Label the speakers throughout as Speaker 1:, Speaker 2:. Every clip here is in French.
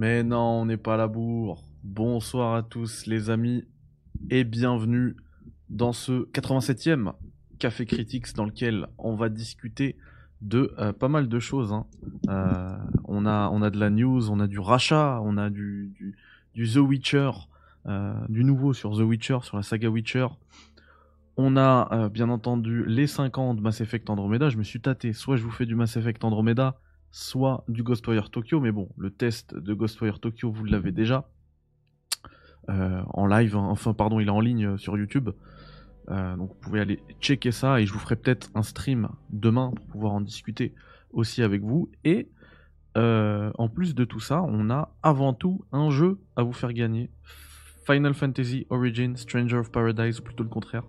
Speaker 1: Mais non, on n'est pas à la bourre. Bonsoir à tous les amis et bienvenue dans ce 87e Café Critics dans lequel on va discuter de euh, pas mal de choses. hein. Euh, on, a, de la news, on a du rachat, on a du, The Witcher, euh, du nouveau sur The Witcher, sur la saga Witcher. On a bien entendu les 5 ans de Mass Effect Andromeda. Je me suis tâté, soit je vous fais du Mass Effect Andromeda, soit du Ghostwire Tokyo. Mais bon, le test de Ghostwire Tokyo, vous l'avez déjà. Euh, en live, hein. enfin pardon, il est en ligne euh, sur YouTube. Euh, donc vous pouvez aller checker ça et je vous ferai peut-être un stream demain pour pouvoir en discuter aussi avec vous. Et en plus de tout ça, on a avant tout un jeu à vous faire gagner. Final Fantasy Origin, Stranger of Paradise, ou plutôt le contraire.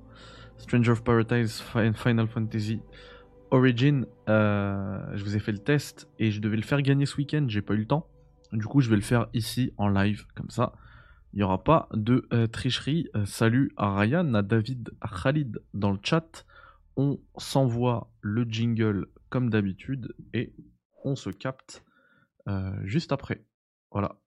Speaker 1: Stranger of Paradise, Fi- Final Fantasy Origin. euh, je vous ai fait le test et je devais le faire gagner ce week-end, j'ai pas eu le temps. Du coup, je vais le faire ici en live, comme ça. Il n'y aura pas de euh, tricherie. Euh, salut à Ryan, à David, à Khalid dans le chat. On s'envoie le jingle comme d'habitude et on se capte juste après. Voilà.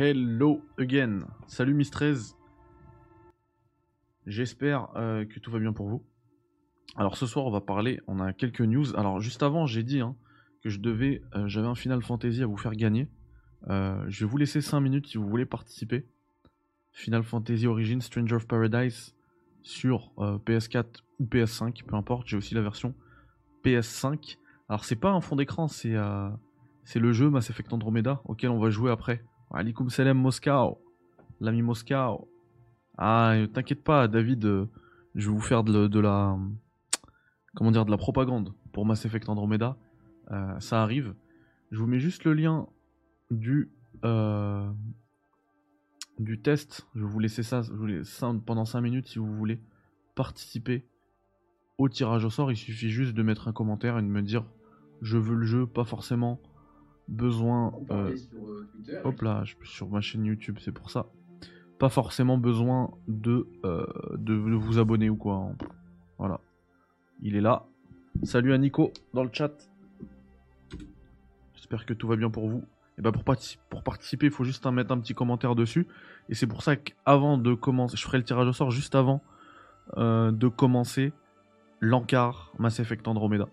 Speaker 1: Hello again. Salut Miss 13. J'espère euh, que tout va bien pour vous. Alors ce soir on va parler, on a quelques news. Alors juste avant j'ai dit hein, que je devais, euh, j'avais un Final Fantasy à vous faire gagner. Euh, je vais vous laisser 5 minutes si vous voulez participer. Final Fantasy Origin Stranger of Paradise sur euh, PS4 ou PS5, peu importe. J'ai aussi la version PS5. Alors c'est pas un fond d'écran, c'est c'est le jeu Mass Effect Andromeda auquel on va jouer après. Alikum salam Moscow, l'ami Moscow. Ah, t'inquiète pas, David, euh, je vais vous faire de, la, comment de la propagande pour Mass Effect Andromeda. Euh, ça arrive. Je vous mets juste le lien du, euh, du test. Je vais vous laisser ça, ça pendant 5 minutes si vous voulez participer au tirage au sort. Il suffit juste de mettre un commentaire et de me dire je veux le jeu, pas forcément besoin. Euh,
Speaker 2: euh, Twitter.
Speaker 1: Hop là, je suis sur ma chaîne YouTube, c'est pour ça. Pas forcément besoin de, euh, de, vous abonner ou quoi. hein. Voilà. Il est là. Salut à Nico dans le chat. J'espère que tout va bien pour vous. Et bah pour, pour participer, il faut juste mettre un petit commentaire dessus. Et c'est pour ça qu'avant de commencer, je ferai le tirage au sort juste avant euh, de commencer l'encart Mass Effect Andromeda.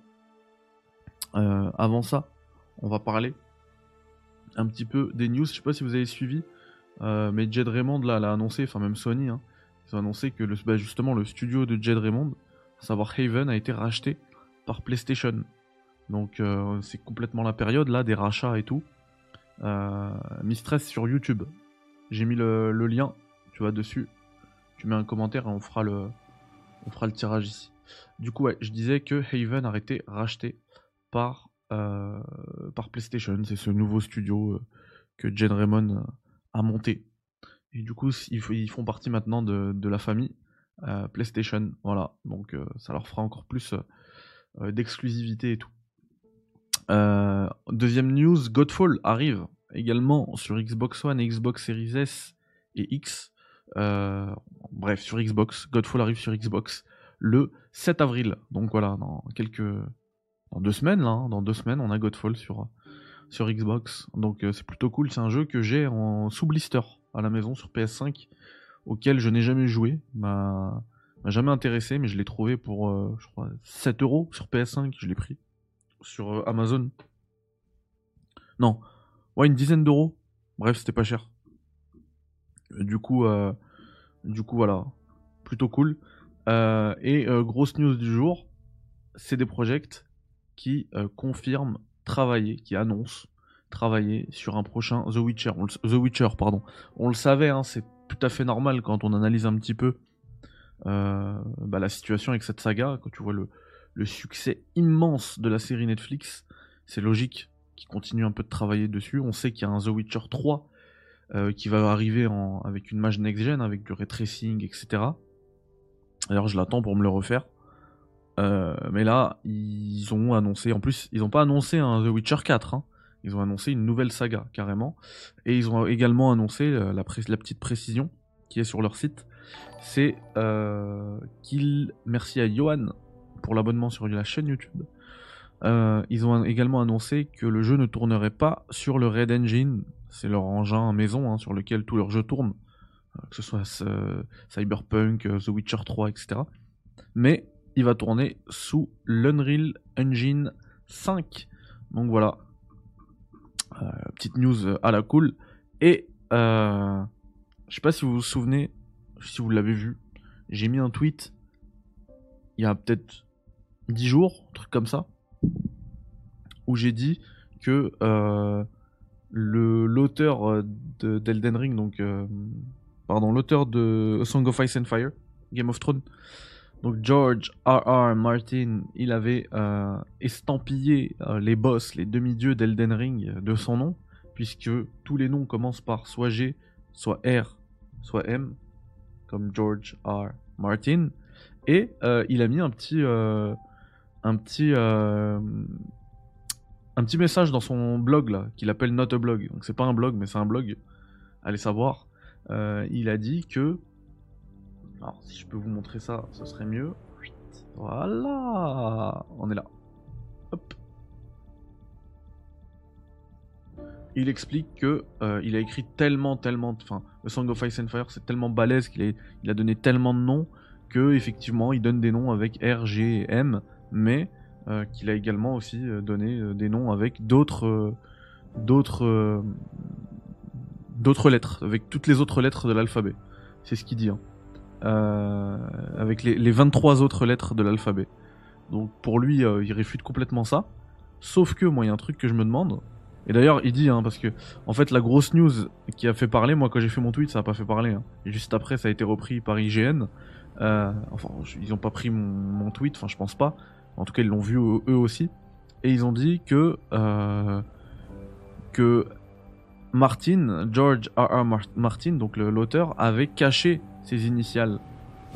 Speaker 1: Avant ça, on va parler un petit peu des news. Je sais pas si vous avez suivi, euh, mais Jed Raymond l'a annoncé, enfin même Sony, hein, ils ont annoncé que le, bah, justement le studio de Jed Raymond, à savoir Haven, a été racheté par PlayStation. Donc euh, c'est complètement la période là des rachats et tout. Euh, Mistress sur YouTube. J'ai mis le, le lien, tu vas dessus, tu mets un commentaire et on fera le, on fera le tirage ici. Du coup, ouais, je disais que Haven a été racheté par, euh, par PlayStation. C'est ce nouveau studio euh, que Jen Raymond euh, a monté. Et du coup, ils, font partie maintenant de, la famille PlayStation. Voilà, donc ça leur fera encore plus d'exclusivité et tout. Deuxième news, Godfall arrive également sur Xbox One et Xbox Series S et X. Bref, sur Xbox. Godfall arrive sur Xbox le 7 avril. Donc voilà, dans quelques dans deux semaines là, hein, dans deux semaines, on a Godfall sur sur Xbox. Donc euh, c'est plutôt cool. C'est un jeu que j'ai en sous blister à la maison sur PS5, auquel je n'ai jamais joué. M'a m'a jamais intéressé, mais je l'ai trouvé pour euh, je crois 7 euros sur PS5. Je l'ai pris sur euh, Amazon. Non, ouais une dizaine d'euros. Bref, c'était pas cher. Du coup, du coup voilà, plutôt cool. Et grosse news du jour, CD Projekt qui confirme travailler, qui annonce travailler sur un prochain The Witcher. The Witcher, pardon. On le savait, hein, c'est tout à fait normal quand on analyse un petit peu bah, la situation avec cette saga, quand tu vois le, le succès immense de la série Netflix, c'est logique qu'ils continuent un peu de travailler dessus. On sait qu'il y a un The Witcher 3 euh, qui va arriver avec une mage next-gen, avec du ray tracing, etc. D'ailleurs, je l'attends pour me le refaire. Euh, mais là, ils ont annoncé, en plus, ils n'ont pas annoncé un The Witcher 4, hein. ils ont annoncé une nouvelle saga, carrément. Et ils ont également annoncé euh, la, petite précision qui est sur leur site, c'est qu'ils, merci à Johan pour l'abonnement sur la chaîne YouTube, ils ont également annoncé que le jeu ne tournerait pas sur le Red Engine c'est leur engin maison hein, sur lequel tous leurs jeux tournent, euh, que ce soit euh, Cyberpunk, euh, The Witcher 3, etc. Mais il va tourner sous l'Unreal Engine 5. Donc voilà, petite news à la cool. Et je sais pas si vous vous souvenez, si vous l'avez vu, j'ai mis un tweet il y a peut-être 10 jours, truc comme ça, où j'ai dit que le l'auteur euh, d'Elden Ring, donc euh, pardon, l'auteur de Song of Ice and Fire, Game of Thrones, donc George R. R. Martin, il avait euh, estampillé les boss, les demi-dieux d'Elden Ring de son nom, puisque tous les noms commencent par soit G, soit R, soit M, comme George R. Martin, et il a mis un petit, message dans son blog qu'il appelle Not a Blog. Donc c'est pas un blog, mais c'est un blog. Allez savoir. Euh, il a dit que. Alors si je peux vous montrer ça, ce serait mieux. Voilà On est là. Hop. Il explique que euh, il a écrit tellement, tellement. Enfin, le Song of Ice and Fire, c'est tellement balèze qu'il il a donné tellement de noms que effectivement, il donne des noms avec R, G et M, mais euh, qu'il a également aussi euh, donné des noms avec d'autres d'autres d'autres lettres, avec toutes les autres lettres de l'alphabet. C'est ce qu'il dit. Hein. Avec les, les, 23 autres lettres de l'alphabet. Donc pour lui, il réfute complètement ça. Sauf que moi, il y a un truc que je me demande. Et d'ailleurs, il dit, hein, parce que en fait, la grosse news qui a fait parler, moi, quand j'ai fait mon tweet, ça a pas fait parler. Hein. Et juste après, ça a été repris par IGN. enfin, ils ont pas pris mon, tweet, enfin, je pense pas. En tout cas, ils l'ont vu eux aussi. Et ils ont dit que, euh, que Martin, George R. R. Martin, donc l'auteur, avait caché ses initiales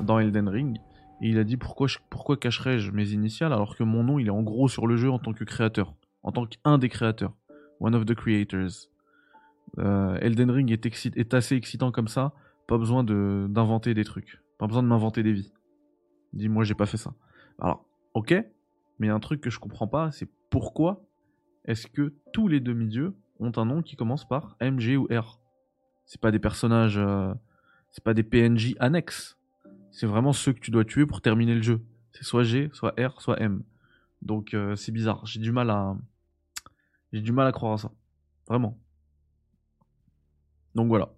Speaker 1: dans Elden Ring. Et il a dit pourquoi, pourquoi cacherais-je mes initiales alors que mon nom il est en gros sur le jeu en tant que créateur, en tant qu'un des créateurs, one of the creators. Euh, Elden Ring est, assez excitant comme ça, pas besoin d'inventer des trucs, pas besoin de m'inventer des vies. Dis-moi, j'ai pas fait ça. Alors, Ok, mais un truc que je comprends pas, c'est pourquoi est-ce que tous les demi-dieux ont un nom qui commence par M, G ou R? C'est pas des personnages, euh, c'est pas des PNJ annexes. C'est vraiment ceux que tu dois tuer pour terminer le jeu. C'est soit G, soit R, soit M. Donc euh, c'est bizarre. J'ai du mal à, j'ai du mal à croire à ça. Vraiment. Donc voilà.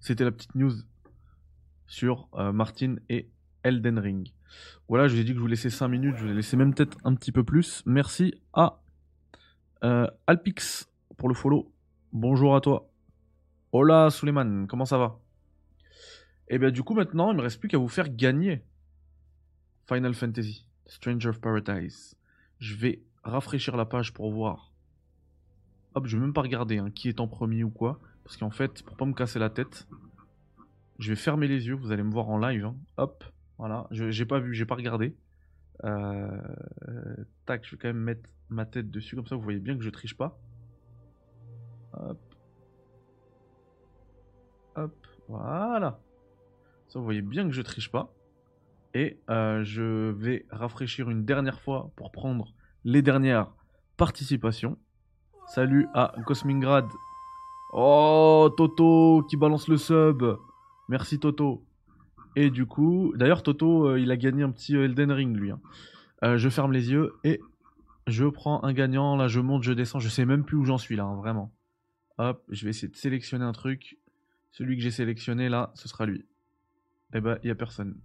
Speaker 1: C'était la petite news sur euh, Martin et Elden Ring. Voilà, je vous ai dit que je vous laissais 5 minutes, je vous ai laissé même peut-être un petit peu plus. Merci à euh, Alpix pour le follow. Bonjour à toi. Hola Suleiman, comment ça va? Et eh bien du coup maintenant, il me reste plus qu'à vous faire gagner Final Fantasy, Stranger of Paradise. Je vais rafraîchir la page pour voir. Hop, je vais même pas regarder hein, qui est en premier ou quoi. Parce qu'en fait, pour pas me casser la tête, je vais fermer les yeux, vous allez me voir en live. Hein. Hop, voilà. J'ai pas vu, j'ai pas regardé. Euh, tac, je vais quand même mettre ma tête dessus, comme ça vous voyez bien que je triche pas. Hop. Hop, voilà. Ça vous voyez bien que je triche pas. Et euh, je vais rafraîchir une dernière fois pour prendre les dernières participations. Salut à Cosmingrad. Oh, Toto qui balance le sub. Merci Toto. Et du coup, d'ailleurs Toto, euh, il a gagné un petit Elden Ring lui. Hein. Euh, je ferme les yeux et je prends un gagnant. Là, je monte, je descends. Je sais même plus où j'en suis là, hein, vraiment. Hop, je vais essayer de sélectionner un truc. Celui que j'ai sélectionné là, ce sera lui. Eh ben, il y a personne.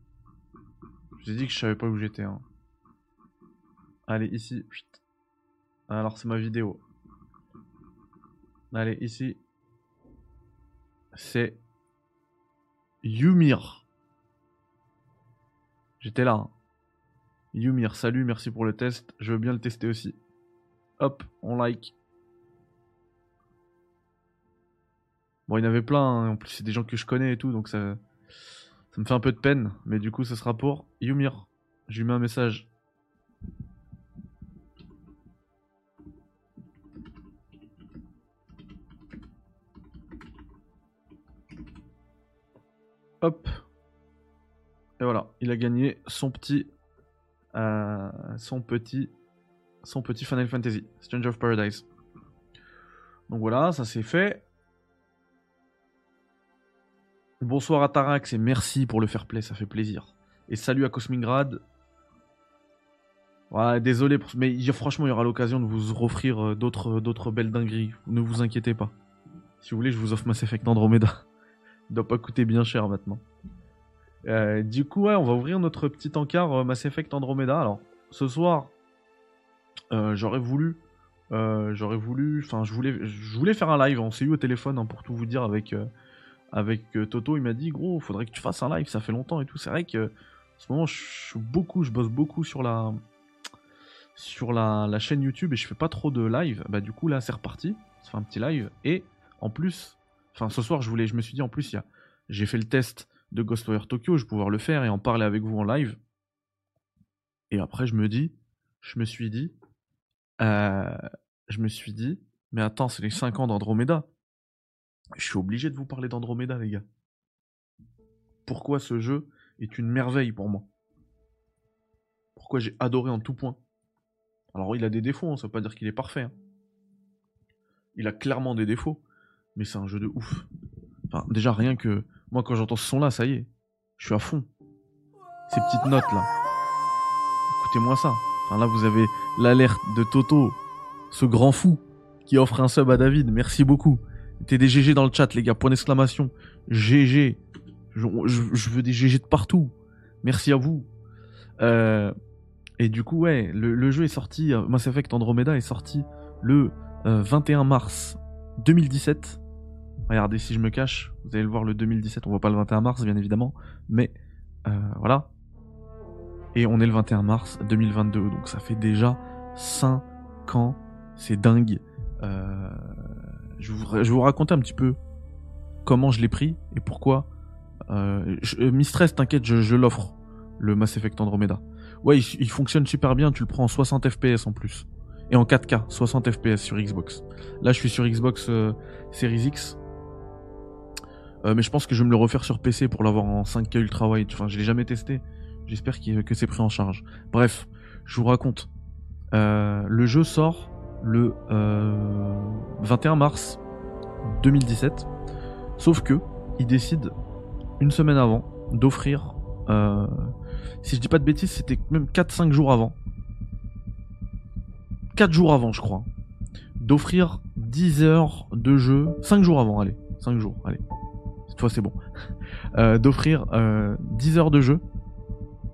Speaker 1: Je vous ai dit que je savais pas où j'étais. Hein. Allez, ici. Alors, c'est ma vidéo. Allez, ici. C'est Yumir. J'étais là. Hein. Yumir, salut, merci pour le test. Je veux bien le tester aussi. Hop, on like. Bon, il y en avait plein, hein. en plus c'est des gens que je connais et tout, donc ça, ça me fait un peu de peine. Mais du coup, ce sera pour Yumir. Je lui mets un message. Hop. Et voilà, il a gagné son petit, euh, son petit, son petit Final Fantasy, Stranger of Paradise. Donc voilà, ça c'est fait. Bonsoir à Tarax et merci pour le fair play, ça fait plaisir. Et salut à Cosmingrad. Désolé, mais franchement, il y aura l'occasion de vous offrir euh, d'autres, d'autres belles dingueries. Ne vous inquiétez pas. Si vous voulez, je vous offre Mass Effect Andromeda. Il doit pas coûter bien cher maintenant. Euh, du coup, ouais, on va ouvrir notre petit encart euh, Mass Effect Andromeda. Alors, ce soir, euh, j'aurais voulu, j'aurais voulu, enfin, je voulais, je voulais faire un live. On s'est eu au téléphone hein, pour tout vous dire avec avec Toto. Il m'a dit, gros, faudrait que tu fasses un live. Ça fait longtemps et tout. C'est vrai que en ce moment, je bosse beaucoup sur la chaîne YouTube et je fais pas trop de live. Bah, du coup, là, c'est reparti. Ça fait un petit live et en plus Enfin, ce soir, je me suis dit en plus, j'ai fait le test de Ghostwire Tokyo, je vais pouvoir le faire et en parler avec vous en live. Et après, je me dis, je me suis dit, euh, je me suis dit, mais attends, c'est les 5 ans d'Andromeda. Je suis obligé de vous parler d'Andromeda, les gars. Pourquoi ce jeu est une merveille pour moi? Pourquoi j'ai adoré en tout point? Alors, il a des défauts, hein, ça veut pas dire qu'il est parfait. Hein. Il a clairement des défauts mais c'est un jeu de ouf. Enfin, déjà, rien que. Moi, quand j'entends ce son-là, ça y est. Je suis à fond. Ces petites notes-là. Écoutez-moi ça. Enfin, là, vous avez l'alerte de Toto, ce grand fou, qui offre un sub à David. Merci beaucoup. T'es des GG dans le chat, les gars. Point d'exclamation. GG. Je, veux des GG de partout. Merci à vous. Euh, et du coup, ouais, le, jeu est sorti. Euh, Mass Effect Andromeda est sorti le 21 euh, mars 2017. Regardez, si je me cache, vous allez le voir le 2017, on voit pas le 21 mars bien évidemment, mais voilà. Et on est le 21 mars 2022, donc ça fait déjà 5 ans, c'est dingue. Euh, je, vous, vous raconter un petit peu comment je l'ai pris et pourquoi. Euh, Mistress, t'inquiète, je, l'offre, le Mass Effect Andromeda. Ouais, il, fonctionne super bien, tu le prends en 60 FPS en plus et en 4K, 60 FPS sur Xbox. Là, je suis sur Xbox euh, Series X. Euh, mais je pense que je vais me le refaire sur PC pour l'avoir en 5K ultra wide. Enfin, je l'ai jamais testé. J'espère que c'est pris en charge. Bref, je vous raconte. Euh, le jeu sort le 21 mars 2017. Sauf que il décide une semaine avant d'offrir. si je dis pas de bêtises, c'était même 4-5 jours avant 4 jours avant, je crois, d'offrir 10 heures de jeu, 5 jours avant, allez, 5 jours, allez, cette fois c'est bon, euh, d'offrir 10 euh, heures de jeu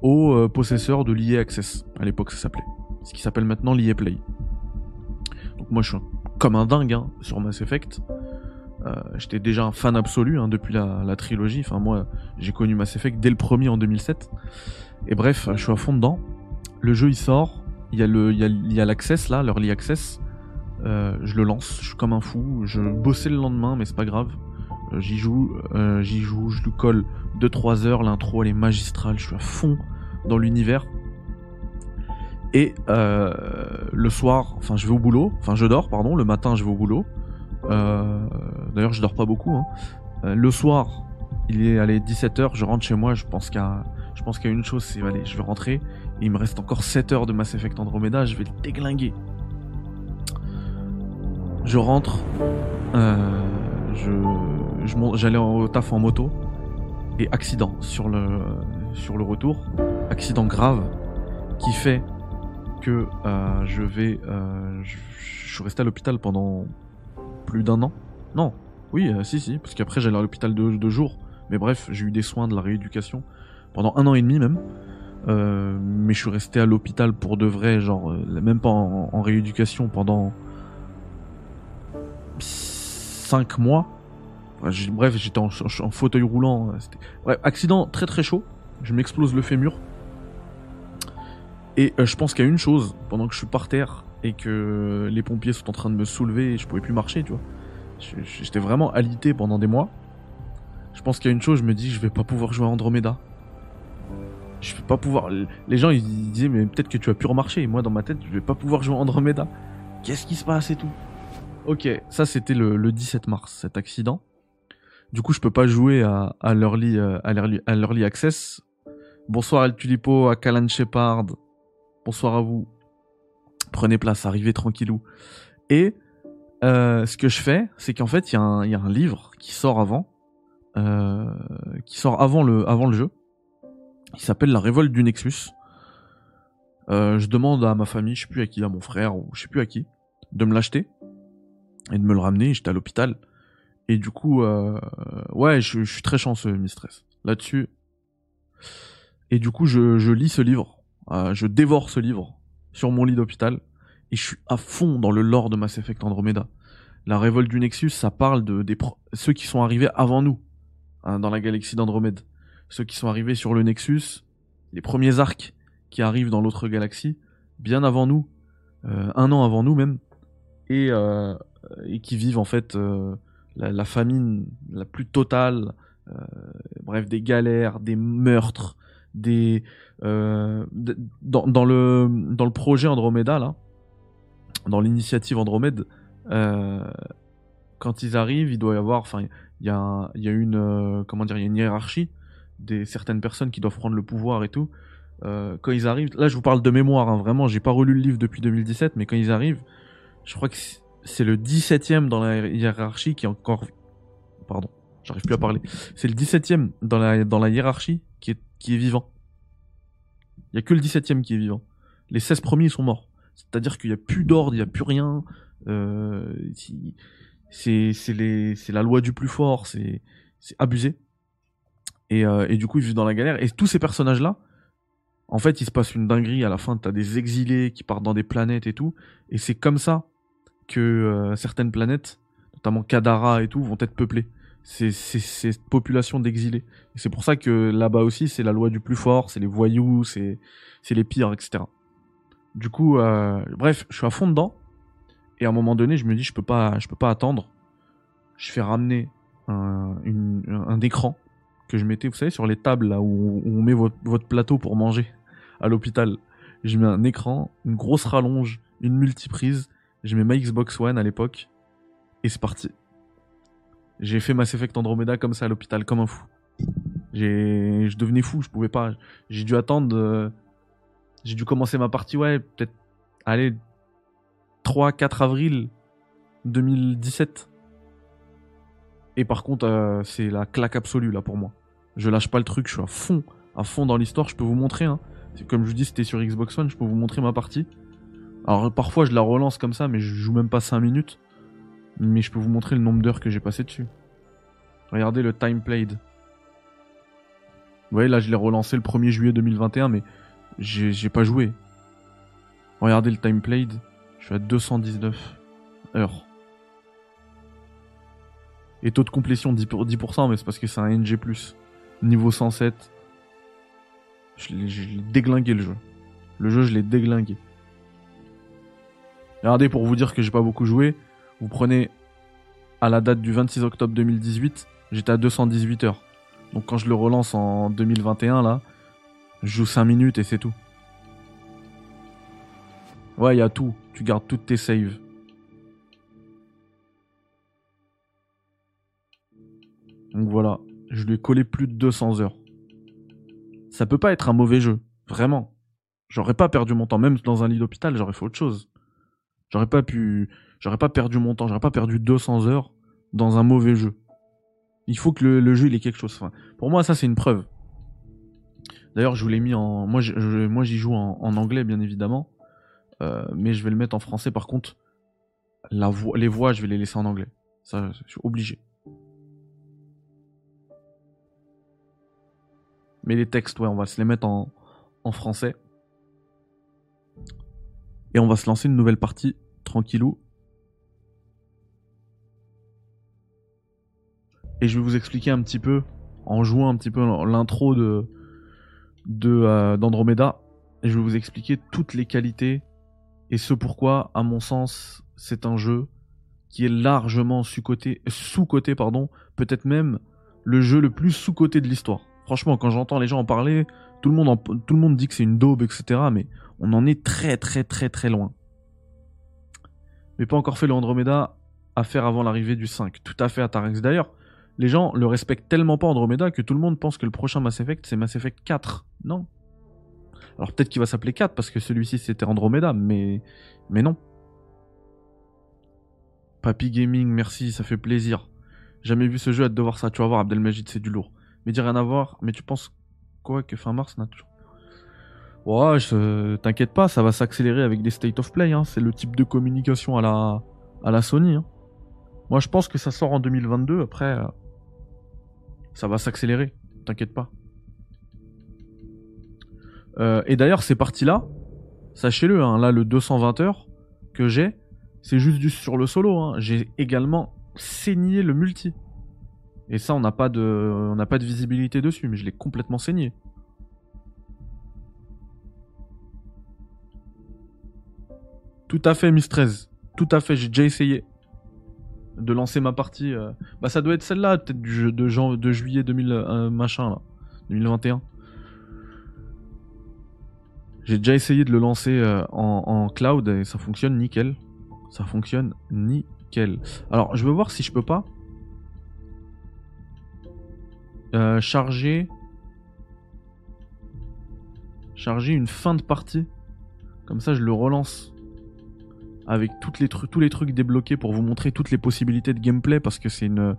Speaker 1: aux euh, possesseurs de l'IA Access, à l'époque ça s'appelait, ce qui s'appelle maintenant l'IA Play. Moi je suis comme un dingue hein, sur Mass Effect. J'étais déjà un fan absolu hein, depuis la, trilogie. Enfin moi j'ai connu Mass Effect dès le premier en 2007. Et bref, je suis à fond dedans. Le jeu il sort, il y a le, l'access là, l'early access. Euh, je le lance, je suis comme un fou. Je bossais le lendemain, mais c'est pas grave. Euh, j'y joue, euh, j'y joue, je lui colle 2-3 heures. L'intro elle est magistrale, je suis à fond dans l'univers. Et le soir, enfin je vais au boulot, enfin je dors, pardon. Le matin je vais au boulot. D'ailleurs je dors pas beaucoup. Hein. le soir, il est allé 17h, je rentre chez moi. Je pense pense qu'il y a une chose, c'est allez, je vais rentrer il me reste encore 7 heures de Mass Effect Andromeda, je vais le déglinguer. Je rentre, euh, j'allais au taf en moto et accident sur le sur le retour, accident grave qui fait que euh, je vais, euh, je, suis resté à l'hôpital pendant plus d'un an Non. Oui, euh, si, si. Parce qu'après, j'allais à l'hôpital de, de jour. Mais bref, j'ai eu des soins de la rééducation. Pendant un an et demi même. Mais je suis resté à l'hôpital pour de vrai, genre, même pas en, rééducation pendant 5 mois. Bref, j'étais en, fauteuil roulant. accident très très chaud. Je m'explose le fémur. Et euh, je pense qu'il y a une chose, pendant que je suis par terre et que les pompiers sont en train de me soulever et je pouvais plus marcher, tu vois. J'étais vraiment alité pendant des mois. Je pense qu'il y a une chose, je me dis, je vais pas pouvoir jouer à Andromeda. Je vais pas pouvoir. Les gens ils disaient, mais peut-être que tu vas plus remarcher. Moi, dans ma tête, je vais pas pouvoir jouer à Andromeda. Qu'est-ce qui se passe et tout? Ok, ça c'était le, le 17 mars, cet accident. Du coup, je peux pas jouer à, à l'early, euh, à access. Bonsoir El Tulipo, à Callan Shepard. Bonsoir à vous. Prenez place, arrivez tranquillou. Et euh, ce que je fais, c'est qu'en fait, il y, a un- livre qui sort avant, euh, qui sort avant le, avant le jeu. Il s'appelle La Révolte du Nexus. Euh, je demande à ma famille, je sais plus à qui, à mon frère ou je sais plus à qui, de me l'acheter et de me le ramener. J'étais à l'hôpital. Et du coup, ouais, je, suis très chanceux, Mistress, là-dessus. Et du coup, je lis ce livre, euh, je dévore ce livre sur mon lit d'hôpital, et je suis à fond dans le lore de Mass Effect Andromeda. La révolte du Nexus, ça parle de ceux qui sont arrivés avant nous, hein, dans la galaxie d'Andromède. Ceux qui sont arrivés sur le Nexus, les premiers arcs qui arrivent dans l'autre galaxie, bien avant nous, euh, un an avant nous même, et, euh, qui vivent en fait la, famine la plus totale, bref, des galères, des meurtres, euh, dans, le projet Andromeda là, dans l'initiative Andromède, euh, quand ils arrivent, il doit y avoir, enfin, il y a une euh, comment dire, il y a une hiérarchie des certaines personnes qui doivent prendre le pouvoir et tout. Quand ils arrivent, là je vous parle de mémoire, hein, vraiment, j'ai pas relu le livre depuis 2017, mais quand ils arrivent, je crois que c'est- c'est le 17ème dans la hiérarchie qui est encore. Pardon, j'arrive plus à parler. C'est le 17ème dans la, dans la hiérarchie qui est, qui est vivant. Il y a que le 17ème qui est vivant. Les 16 premiers sont morts. C'est-à-dire qu'il n'y a plus d'ordre, il n'y a plus rien. Euh, c'est la loi du plus fort, c'est c'est abusé. Et, euh, et du coup, ils vivent dans la galère. Et tous ces personnages-là, en fait, il se passe une dinguerie. À la fin, t'as des exilés qui partent dans des planètes et tout. Et c'est comme ça que euh, certaines planètes, notamment Kadara et tout, vont être peuplées. C'est cette population d'exilés. C'est pour ça que là-bas aussi, c'est la loi du plus fort, c'est les voyous, c'est les pires, etc. Du coup, euh, bref, je suis à fond dedans. Et à un moment donné, je me dis, je peux pas, je peux pas attendre. Je fais ramener un, écran que je mettais, vous savez, sur les tables là où, où on met votre, votre plateau pour manger à l'hôpital. Je mets un écran, une grosse rallonge, une multiprise. Je mets ma Xbox One à l'époque. Et c'est parti. J'ai fait Mass Effect Andromeda comme ça à l'hôpital, comme un fou. J'ai, je devenais fou, je pouvais pas. J'ai dû attendre. euh, J'ai dû commencer ma partie, ouais, peut-être, allez, 3-4 avril 2017. Et par contre, euh, c'est la claque absolue là pour moi. Je lâche pas le truc, je suis à fond, à fond dans l'histoire. Je peux vous montrer, hein. Comme je vous dis, c'était sur Xbox One, je peux vous montrer ma partie. Alors parfois je la relance comme ça, mais je joue même pas 5 minutes. Mais je peux vous montrer le nombre d'heures que j'ai passé dessus. Regardez le time played. Vous voyez là, je l'ai relancé le 1er juillet 2021, mais j'ai pas joué. Regardez le time played, je suis à 219 heures. Et taux de complétion 10%, pour- 10% mais c'est parce que c'est un NG+. Niveau 107. Je l'ai je l'ai déglingué le jeu. Le jeu, je l'ai déglingué. Regardez, pour vous dire que j'ai pas beaucoup joué, vous prenez à la date du 26 octobre 2018, j'étais à 218 heures. Donc quand je le relance en 2021, là, je joue 5 minutes et c'est tout. Ouais, il y a tout. Tu gardes toutes tes saves. Donc voilà, je lui ai collé plus de 200 heures. Ça peut pas être un mauvais jeu, vraiment. J'aurais pas perdu mon temps, même dans un lit d'hôpital, j'aurais fait autre chose. J'aurais pas pu, j'aurais pas perdu mon temps, j'aurais pas perdu 200 heures dans un mauvais jeu. Il faut que le, jeu il ait quelque chose. Enfin, pour moi, ça c'est une preuve. D'ailleurs, je vous l'ai mis en, moi, moi j'y joue en, anglais bien évidemment, Euh, mais je vais le mettre en français. Par contre, la les voix, je vais les laisser en anglais. Ça, je suis obligé. Mais les textes, ouais, on va se les mettre en, en français. Et on va se lancer une nouvelle partie, tranquillou. Et je vais vous expliquer un petit peu, en jouant un petit peu l'intro de de euh, d'Andromeda, et je vais vous expliquer toutes les qualités et ce pourquoi, à mon sens, c'est un jeu qui est largement sous-coté, sous-coté pardon, peut-être même le jeu le plus sous-coté de l'histoire. Franchement, quand j'entends les gens en parler, tout le monde, tout le monde dit que c'est une daube, etc. Mais on en est très très très très loin. Mais pas encore fait le Andromeda à faire avant l'arrivée du 5. Tout à fait à Tarex. D'ailleurs, les gens le respectent tellement pas Andromeda que tout le monde pense que le prochain Mass Effect c'est Mass Effect 4. Non? Alors peut-être qu'il va s'appeler 4 parce que celui-ci c'était Andromeda, mais mais non. Papy Gaming, merci, ça fait plaisir. Jamais vu ce jeu, hâte de voir ça. Tu vas voir, Abdelmajid, c'est du lourd. Mais dis rien à voir. Mais tu penses quoi que fin mars n'a toujours. Ouais, je... t'inquiète pas, ça va s'accélérer avec des state of play. Hein. C'est le type de communication à la, à la Sony. Hein. Moi, je pense que ça sort en 2022. Après, euh, ça va s'accélérer. T'inquiète pas. Euh, et d'ailleurs, ces parties-là, sachez-le, hein, là, le 220 heures que j'ai, c'est juste sur le solo. Hein. J'ai également saigné le multi. Et ça, on n'a pas de, pas de visibilité dessus, mais je l'ai complètement saigné. Tout à fait, Miss 13. Tout à fait, j'ai déjà essayé de lancer ma partie. Euh, bah, ça doit être celle-là, peut-être du jeu de, juillet 2000, euh, machin là, 2021. J'ai déjà essayé de le lancer euh, en, en, cloud et ça fonctionne nickel. Ça fonctionne nickel. Alors, je veux voir si je peux pas charger charger une fin de partie. Comme ça, je le relance avec toutes les tous les trucs débloqués pour vous montrer toutes les possibilités de gameplay parce que c'est une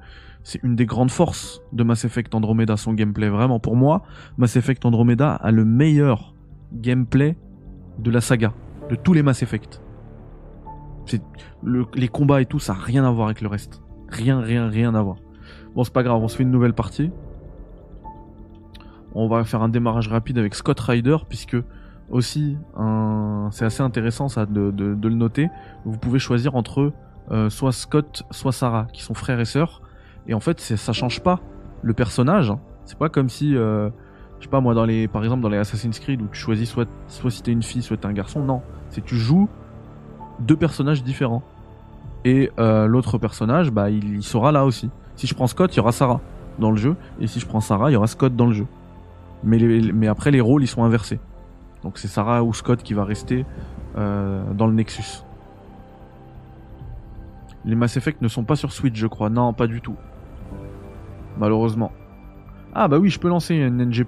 Speaker 1: une des grandes forces de Mass Effect Andromeda son gameplay. Vraiment pour moi Mass Effect Andromeda a le meilleur gameplay de la saga de tous les Mass Effect. Les combats et tout ça a rien à voir avec le reste. Rien rien rien à voir. Bon c'est pas grave on se fait une nouvelle partie. On va faire un démarrage rapide avec Scott Ryder puisque aussi c'est assez intéressant ça de, le noter. Vous pouvez choisir entre euh, soit Scott, soit Sarah, qui sont frères et sœurs. Et en fait, ça change pas le personnage. Hein. C'est pas comme si, euh, je sais pas moi, dans les, par exemple dans les Assassin's Creed où tu choisis soit, soit si t'es une fille, soit t'es un garçon. Non, c'est tu joues deux personnages différents. Et euh, l'autre personnage, bah, il, sera là aussi. Si je prends Scott, il y aura Sarah dans le jeu. Et si je prends Sarah, il y aura Scott dans le jeu. Mais, mais après, les rôles, ils sont inversés. Donc c'est Sarah ou Scott qui va rester euh, dans le Nexus. Les Mass Effect ne sont pas sur Switch, je crois. Non, pas du tout. Malheureusement. Ah bah oui, je peux lancer une NG+.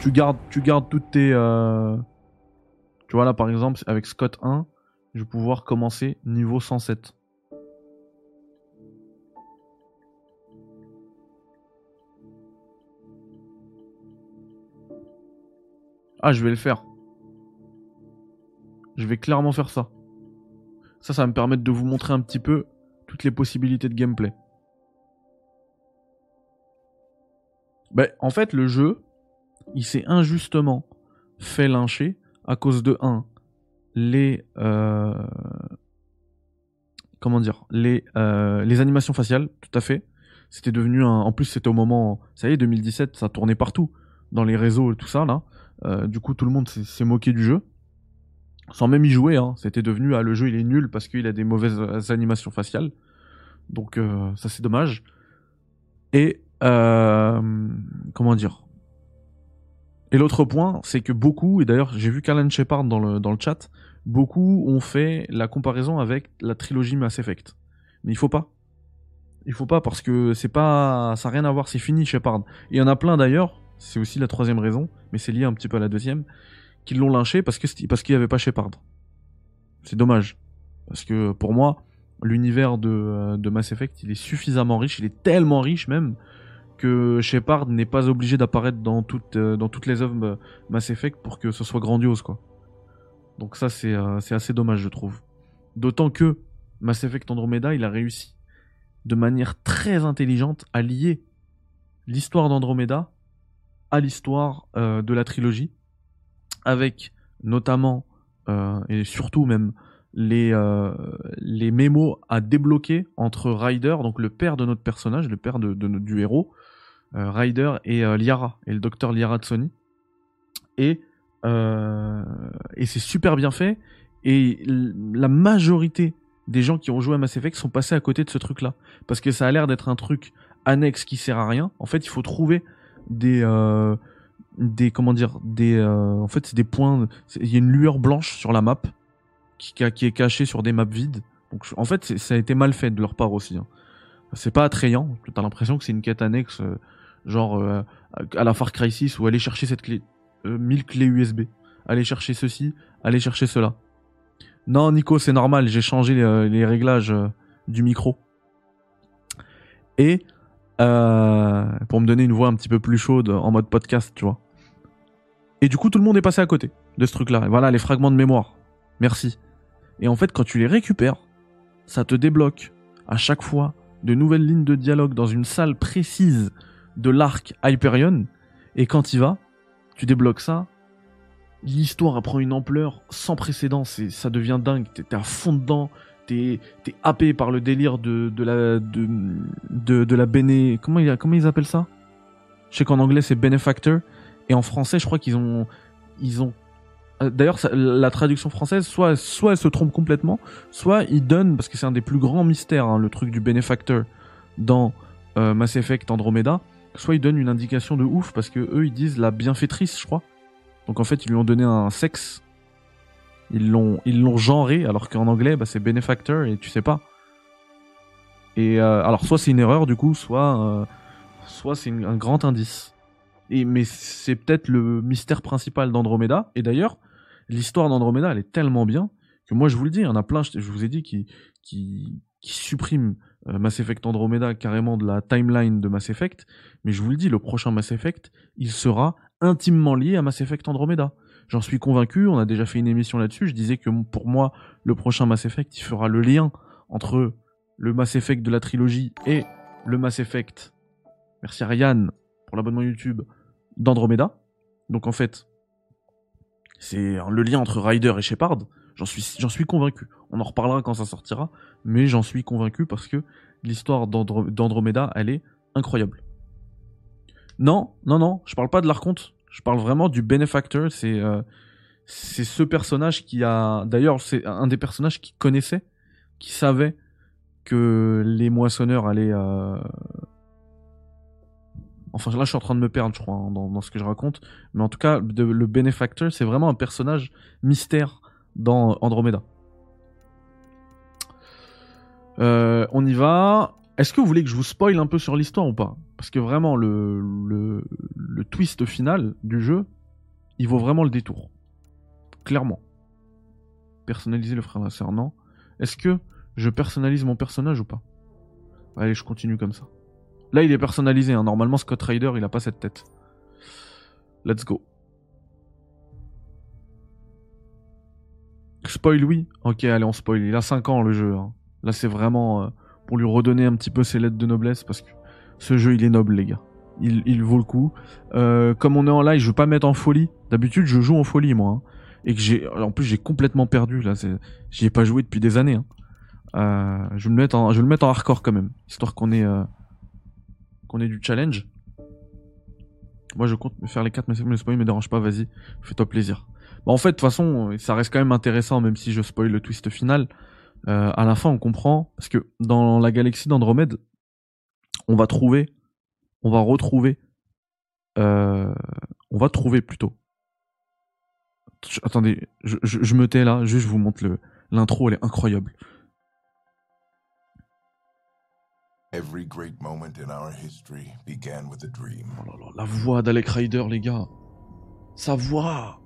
Speaker 1: Tu gardes, tu gardes toutes tes... Euh, tu vois là par exemple, avec Scott 1, je vais pouvoir commencer niveau 107. Ah, je vais le faire. Je vais clairement faire ça. Ça, ça va me permettre de vous montrer un petit peu toutes les possibilités de gameplay. Ben, en fait, le jeu, il s'est injustement fait lyncher à cause de 1. Les... Euh, comment dire les, euh, les animations faciales, tout à fait. C'était devenu un... En plus, c'était au moment... Ça y est, 2017, ça tournait partout. Dans les réseaux et tout ça, là. Euh, du coup, tout le monde s'est moqué du jeu. Sans même y jouer, hein. C'était devenu, ah, le jeu il est nul parce qu'il a des mauvaises animations faciales. Donc, euh, ça c'est dommage. Et, euh, comment dire? Et l'autre point, c'est que beaucoup, et d'ailleurs j'ai vu qu'Alan Shepard dans le, dans le chat, beaucoup ont fait la comparaison avec la trilogie Mass Effect. Mais il faut pas. Il faut pas parce que c'est pas, ça n'a rien à voir, c'est fini Shepard. Il y en a plein d'ailleurs, c'est aussi la troisième raison, mais c'est lié un petit peu à la deuxième, qu'ils l'ont lynché parce que parce qu'il n'y avait pas Shepard. C'est dommage. Parce que pour moi, l'univers de, euh, de Mass Effect, il est suffisamment riche, il est tellement riche même, que Shepard n'est pas obligé d'apparaître dans, toutes euh, les œuvres Mass Effect pour que ce soit grandiose, quoi. Donc ça, c'est euh, assez dommage, je trouve. D'autant que Mass Effect Andromeda, il a réussi de manière très intelligente à lier l'histoire d'Andromeda à l'histoire euh, de la trilogie, avec notamment euh, et surtout même les, euh, les mémos à débloquer entre Ryder, donc le père de notre personnage, le père de, du héros, Ryder et Liara, et le docteur Liara de Sony. Et, et c'est super bien fait. Et la majorité des gens qui ont joué à Mass Effect sont passés à côté de ce truc-là. Parce que ça a l'air d'être un truc annexe qui sert à rien. En fait, il faut trouver des... euh, des comment dire des euh, en fait c'est des points il y a une lueur blanche sur la map qui, qui est cachée sur des maps vides. Donc en fait ça a été mal fait de leur part aussi hein. c'est pas attrayant. T'as l'impression que c'est une quête annexe euh, genre euh, à la Far Cry 6 où aller chercher cette clé euh, 1000 clés USB aller chercher ceci aller chercher cela. Non Nico c'est normal. J'ai changé les, les réglages euh, du micro. Et euh, pour me donner une voix un petit peu plus chaude en mode podcast, tu vois. Et du coup, tout le monde est passé à côté de ce truc-là. Et voilà, les fragments de mémoire. Merci. Et en fait, quand tu les récupères, ça te débloque à chaque fois de nouvelles lignes de dialogue dans une salle précise de l'arc Hyperion. Et quand il va, tu débloques ça. L'histoire prend une ampleur sans précédent. C'est, ça devient dingue. T'es à fond dedans. T'es, happé par le délire de, de la, de, de, la béné, comment, il- comment ils appellent ça? Je sais qu'en anglais c'est benefactor. Et en français, je crois qu'ils ont, ils ont, euh, d'ailleurs, la traduction française, soit, soit elle se trompe complètement, soit ils donnent, parce que c'est un des plus grands mystères, hein, le truc du benefactor dans euh, Mass Effect Andromeda, soit ils donnent une indication de ouf, parce que eux, ils disent la bienfaitrice, je crois. Donc en fait, ils lui ont donné un sexe. Ils l'ont, ils l'ont genré, alors qu'en anglais, bah, c'est benefactor, et tu sais pas. Et euh, alors, soit c'est une erreur, du coup, soit, euh, soit c'est un grand indice. Et, mais c'est peut-être le mystère principal d'Andromeda. Et d'ailleurs, l'histoire d'Andromeda, elle est tellement bien que moi, je vous le dis, il y en a plein, je, je vous ai dit, qui, qui, qui suppriment euh, Mass Effect Andromeda carrément de la timeline de Mass Effect. Mais je vous le dis, le prochain Mass Effect, il sera intimement lié à Mass Effect Andromeda. J'en suis convaincu, on a déjà fait une émission là-dessus. Je disais que pour moi, le prochain Mass Effect, il fera le lien entre le Mass Effect de la trilogie et le Mass Effect. Merci à Ryan pour l'abonnement YouTube d'Andromeda. Donc en fait, c'est le lien entre Ryder et Shepard. J'en suis, convaincu. On en reparlera quand ça sortira, mais j'en suis convaincu parce que l'histoire d'Andro- d'Andromeda, elle est incroyable. Non, non, non, je parle pas de l'Arconte. Je parle vraiment du Benefactor. C'est, euh, c'est ce personnage qui a, d'ailleurs, c'est un des personnages qui connaissait, qui savait que les moissonneurs allaient, euh, Enfin, là, je suis en train de me perdre, je crois, hein, dans, ce que je raconte. Mais en tout cas, le Benefactor, c'est vraiment un personnage mystère dans Andromeda. Euh, on y va. Est-ce que vous voulez que je vous spoil un peu sur l'histoire ou pas? Parce que vraiment, le, le, twist final du jeu, il vaut vraiment le détour. Clairement. Personnaliser le frère non. Est-ce que je personnalise mon personnage ou pas? Allez, je continue comme ça. Là, il est personnalisé. hein. Normalement, Scott Ryder, il a pas cette tête. Let's go. Spoil, oui. Ok, allez, on spoil. Il a 5 ans, le jeu. hein. Là, c'est vraiment euh, pour lui redonner un petit peu ses lettres de noblesse parce que ce jeu, il est noble, les gars. Il, vaut le coup. Euh, comme on est en live, je veux pas mettre en folie. D'habitude, je joue en folie, moi. hein. Et que j'ai, en plus, j'ai complètement perdu. Là, j'y ai pas joué depuis des années. hein. Euh, je vais le mettre en hardcore quand même, histoire qu'on ait, euh, qu'on ait du challenge. Moi, je compte me faire les 4 mais le spoil me dérange pas. Vas-y, fais-toi plaisir. Bah, en fait, de toute façon, ça reste quand même intéressant, même si je spoil le twist final. Euh, à la fin, on comprend parce que dans la galaxie d'Andromède, on va trouver, on va retrouver, euh, on va trouver plutôt. Attendez, je, je, je me tais là, juste je vous montre le l'intro, elle est incroyable.
Speaker 2: Every great moment in our history began with a dream.
Speaker 1: Oh là là, la voix d'Alec Ryder, les gars, sa voix.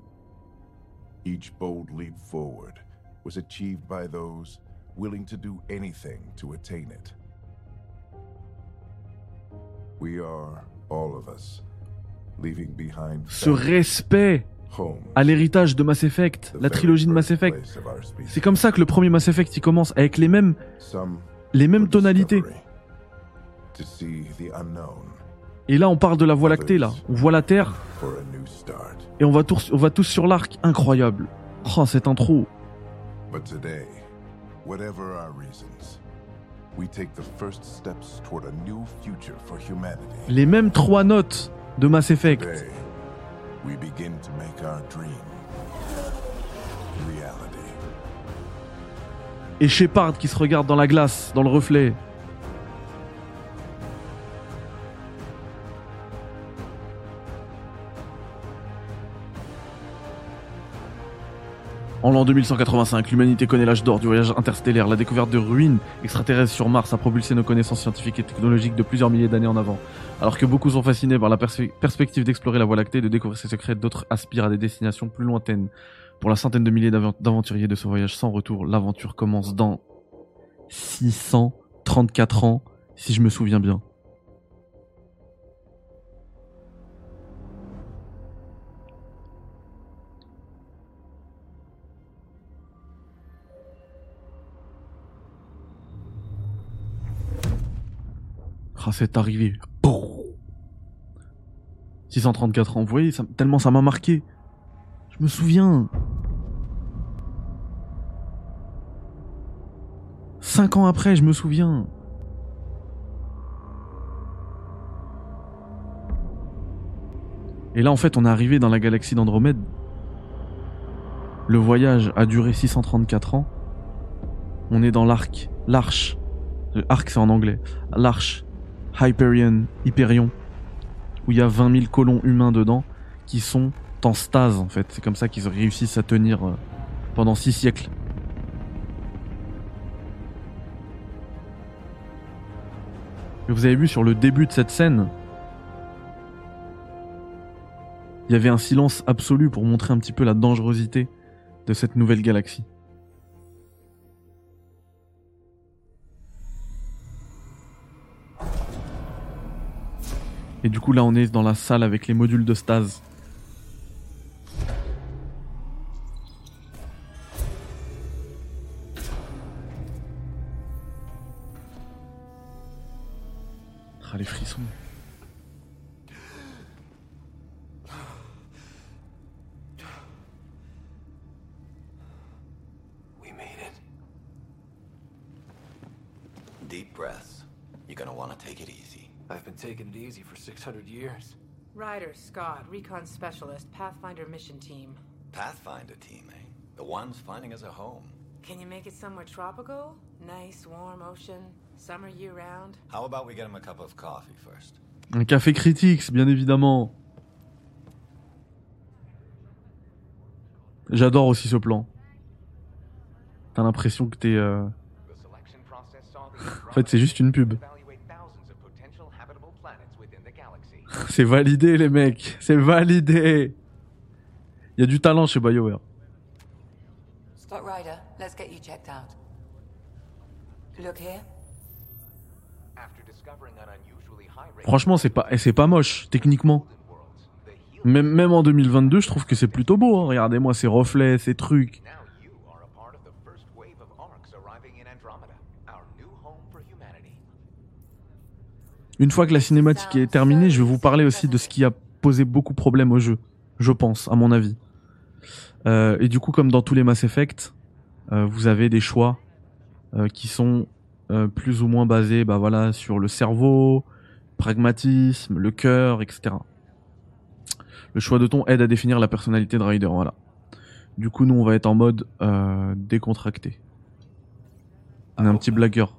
Speaker 2: Each bold leap forward was achieved by those willing to do anything to attain it. We are, all of us, leaving behind
Speaker 1: Ce respect, à l'héritage de Mass Effect, la trilogie de Mass Effect. C'est comme ça que le premier Mass Effect il commence, avec les mêmes, les mêmes tonalités. Et là on parle de la Voie lactée là, on voit la Terre et on va tous, on va tous sur l'arc, incroyable. Oh cette intro.
Speaker 2: Whatever our reasons, we take the first steps toward a new future for humanity.
Speaker 1: Les mêmes trois notes de Mass Effect.
Speaker 2: Today, we begin to make our dream reality.
Speaker 1: Et Shepard qui se regarde dans la glace, dans le reflet. En l'an 2185, l'humanité connaît l'âge d'or du voyage interstellaire. La découverte de ruines extraterrestres sur Mars a propulsé nos connaissances scientifiques et technologiques de plusieurs milliers d'années en avant. Alors que beaucoup sont fascinés par la perspe- perspective d'explorer la Voie lactée et de découvrir ses secrets, d'autres aspirent à des destinations plus lointaines. Pour la centaine de milliers d'avent- d'aventuriers de ce voyage sans retour, l'aventure commence dans 634 ans, si je me souviens bien. Ah, c'est arrivé. Brrr. 634 ans, vous voyez, tellement ça m'a marqué. Je me souviens. Cinq ans après, je me souviens. Et là, en fait, on est arrivé dans la galaxie d'Andromède. Le voyage a duré 634 ans. On est dans l'arc, l'arche. Arc, c'est en anglais. L'arche Hyperion, Hyperion, où il y a 20 000 colons humains dedans qui sont en stase, en fait. C'est comme ça qu'ils réussissent à tenir euh, pendant 6 siècles. Vous avez vu sur le début de cette scène, il y avait un silence absolu pour montrer un petit peu la dangerosité de cette nouvelle galaxie. Et du coup là on est dans la salle avec les modules de stase. Ah les frissons.
Speaker 3: We made it. Deep breaths. You're gonna want to take it easy.
Speaker 4: I've been taking it easy for 600 years.
Speaker 5: Ryder, Scott, Recon Specialist, Pathfinder Mission Team.
Speaker 3: Pathfinder team, eh? The ones finding us a home.
Speaker 5: Can you make it somewhere tropical? Nice, warm ocean, summer year round?
Speaker 3: How about we get him a cup of coffee first?
Speaker 1: Un café Critics, bien évidemment. J'adore aussi ce plan. T'as l'impression que t'es... euh,
Speaker 6: En fait, c'est juste une pub.
Speaker 1: C'est validé les mecs, c'est validé. Il y a du talent chez BioWare.
Speaker 7: Scott Ryder, let's get you checked out. Look here.
Speaker 1: Franchement, c'est pas, et c'est pas moche techniquement. Même, même en 2022, je trouve que c'est plutôt beau. hein. Regardez-moi ces reflets, ces trucs. Une fois que la cinématique est terminée, je vais vous parler aussi de ce qui a posé beaucoup de problèmes au jeu. Je pense, à mon avis. Euh, et du coup, comme dans tous les Mass Effect, euh, vous avez des choix euh, qui sont plus ou moins basés bah, voilà, sur le cerveau, pragmatisme, le cœur, etc. Le choix de ton aide à définir la personnalité de Ryder, voilà. Du coup, nous, on va être en mode décontracté. On est un petit blagueur.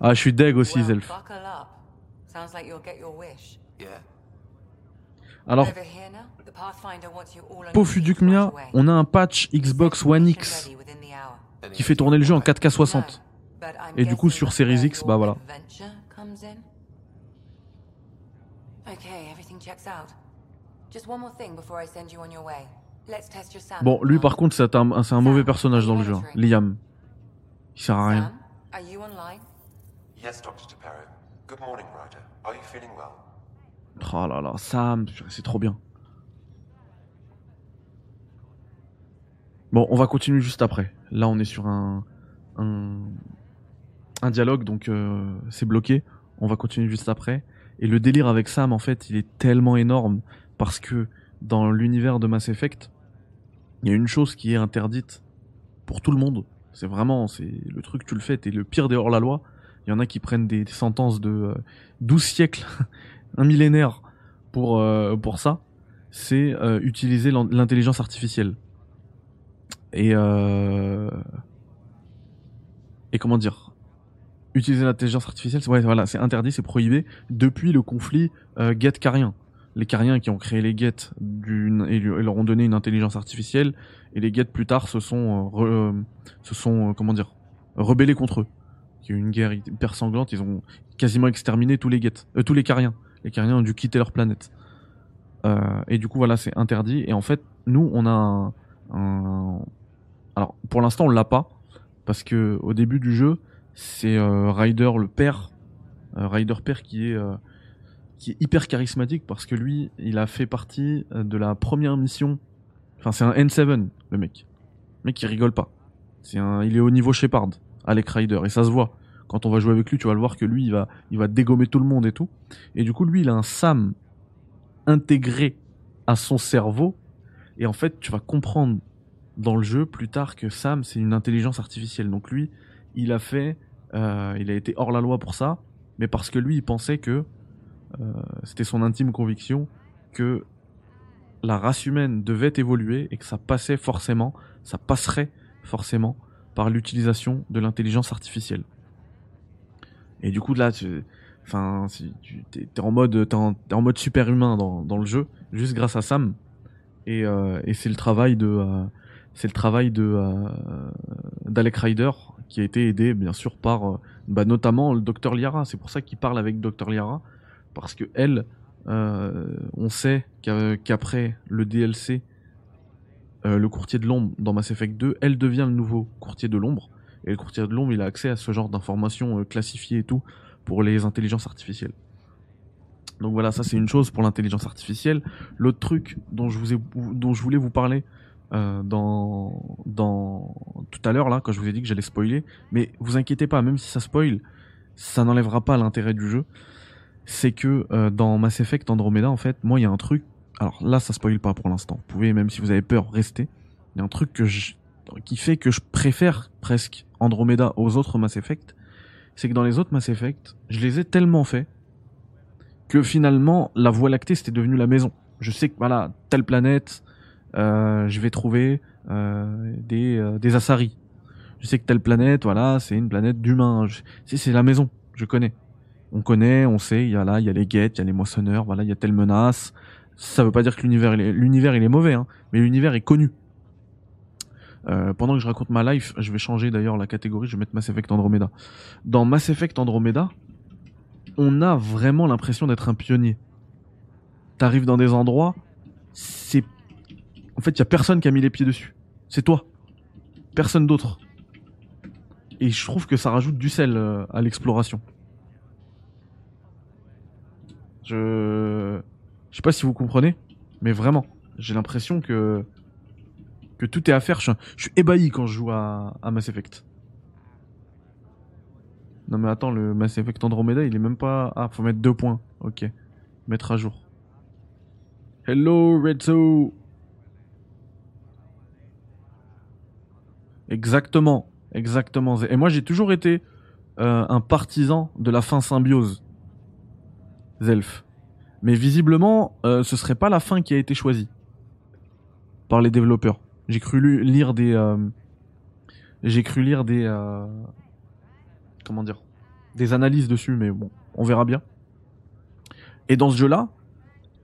Speaker 1: Ah, je suis deg aussi, Zelf.
Speaker 7: buckle up. Sounds like you'll get your wish.
Speaker 4: Yeah.
Speaker 1: Alors,
Speaker 7: you all on
Speaker 1: a un patch Xbox One X qui fait tourner le jeu en 4K 60.
Speaker 7: No, but I'm
Speaker 1: Et du coup, sur Series X, bah voilà.
Speaker 7: adventure comes in. Okay, everything checks out. Just one more thing before I send you on your way. Let's test your sound.
Speaker 1: Bon, lui par contre, c'est un, c'est un mauvais personnage dans le jeu. hein. Liam. Il sert à rien.
Speaker 7: Sam, are you online?
Speaker 6: Yes, Dr. Taparo. Good morning, Ryder. Are you feeling well?
Speaker 1: Oh là là, Sam, c'est trop bien. Bon, on va continuer juste après. Là, on est sur un, un, un dialogue, donc euh, c'est bloqué. On va continuer juste après. Et le délire avec Sam, en fait, il est tellement énorme parce que dans l'univers de Mass Effect, il y a une chose qui est interdite pour tout le monde. C'est vraiment, c'est le truc, tu le fais, t'es le pire des hors-la-loi. Il y en a qui prennent des, sentences de euh, 12 siècles, un millénaire pour, euh, pour ça. C'est euh, utiliser l'in- l'intelligence artificielle. Et, euh, et comment dire? Utiliser l'intelligence artificielle, c'est- ouais, voilà, c'est interdit, c'est prohibé depuis le conflit euh, Geth-Carien. Les Cariens qui ont créé les lui- et leur ont donné une intelligence artificielle, et les Geth plus tard se sont, euh, euh, se sont, euh, comment dire, rebellés contre eux. Il y a eu une guerre hyper sanglante, ils ont quasiment exterminé tous les euh, tous les Cariens. Les Cariens ont dû quitter leur planète. Et du coup, voilà, c'est interdit. Et en fait, nous, on a un, alors pour l'instant, on l'a pas parce que au début du jeu, c'est euh, Ryder le père, euh, Ryder père qui est qui est hyper charismatique parce que lui, il a fait partie de la première mission. Enfin, c'est un N7, le mec. Le mec, il rigole pas. C'est un, il est au niveau Shepard, Alec Ryder, et ça se voit. Quand on va jouer avec lui, tu vas le voir que lui, il va, il va dégommer tout le monde et tout. Et du coup, lui, il a un SAM intégré à son cerveau. Et en fait, tu vas comprendre dans le jeu plus tard que Sam, c'est une intelligence artificielle. Donc lui, il a fait, euh, il a été hors la loi pour ça, mais parce que lui, il pensait que euh, c'était son intime conviction que la race humaine devait évoluer et que ça passait forcément, ça passerait forcément par l'utilisation de l'intelligence artificielle. Et du coup là, tu, enfin, tu t'es en mode, t'es en, mode super humain dans, le jeu, juste grâce à Sam. Et, euh, c'est le travail de, euh, c'est le travail de euh, d'Alec Ryder qui a été aidé bien sûr par, bah, notamment le docteur Liara. C'est pour ça qu'il parle avec docteur Liara parce que elle, on sait qu'a- qu'après le DLC, euh, le courtier de l'ombre dans Mass Effect 2, elle devient le nouveau courtier de l'ombre. Et le courtier de l'ombre, il a accès à ce genre d'informations euh, classifiées et tout pour les intelligences artificielles. Donc voilà, ça c'est une chose pour l'intelligence artificielle. L'autre truc dont je voulais vous parler euh, tout à l'heure là, quand je vous ai dit que j'allais spoiler, mais vous inquiétez pas, même si ça spoil, ça n'enlèvera pas l'intérêt du jeu. C'est que euh, dans Mass Effect Andromeda, en fait, moi il y a un truc. Alors là, ça spoil pas pour l'instant. Vous pouvez, même si vous avez peur, rester. Il y a un truc que je, qui fait que je préfère presque Andromeda aux autres Mass Effect, c'est que dans les autres Mass Effect, je les ai tellement faits que finalement la Voie lactée c'était devenu la maison. Je sais que voilà, telle planète, euh, je vais trouver euh, des euh, des Asari. Je sais que telle planète, voilà, c'est une planète d'humains. Je- C'est c'est la maison, je connais. On connaît, on sait, il y a là, il y a les guettes, il y a les moissonneurs, voilà, il y a telle menace. Ça veut pas dire que l'univers l'univers il est mauvais, hein, mais l'univers est connu. Euh, pendant que je raconte ma life, je vais changer d'ailleurs la catégorie, je vais mettre Mass Effect Andromeda. Dans Mass Effect Andromeda, on a vraiment l'impression d'être un pionnier. T'arrives dans des endroits, c'est... En fait, il y a personne qui a mis les pieds dessus. C'est toi. Personne d'autre. Et je trouve que ça rajoute du sel euh, à l'exploration. Je... Sais pas si vous comprenez, mais vraiment, j'ai l'impression que que tout est à faire. Je, suis ébahi quand je joue à, à Mass Effect. Non mais attends, le Mass Effect Andromeda, il est même pas... Ah, faut mettre deux points. Ok. Mettre à jour. Hello, Redso Exactement. Exactement. Et moi, j'ai toujours été euh, un partisan de la fin symbiose. Zelf. Mais visiblement, euh, ce serait pas la fin qui a été choisie par les développeurs. J'ai cru lire des, euh, j'ai cru lire des, euh, comment dire, des analyses dessus, mais bon, on verra bien. Et dans ce jeu-là,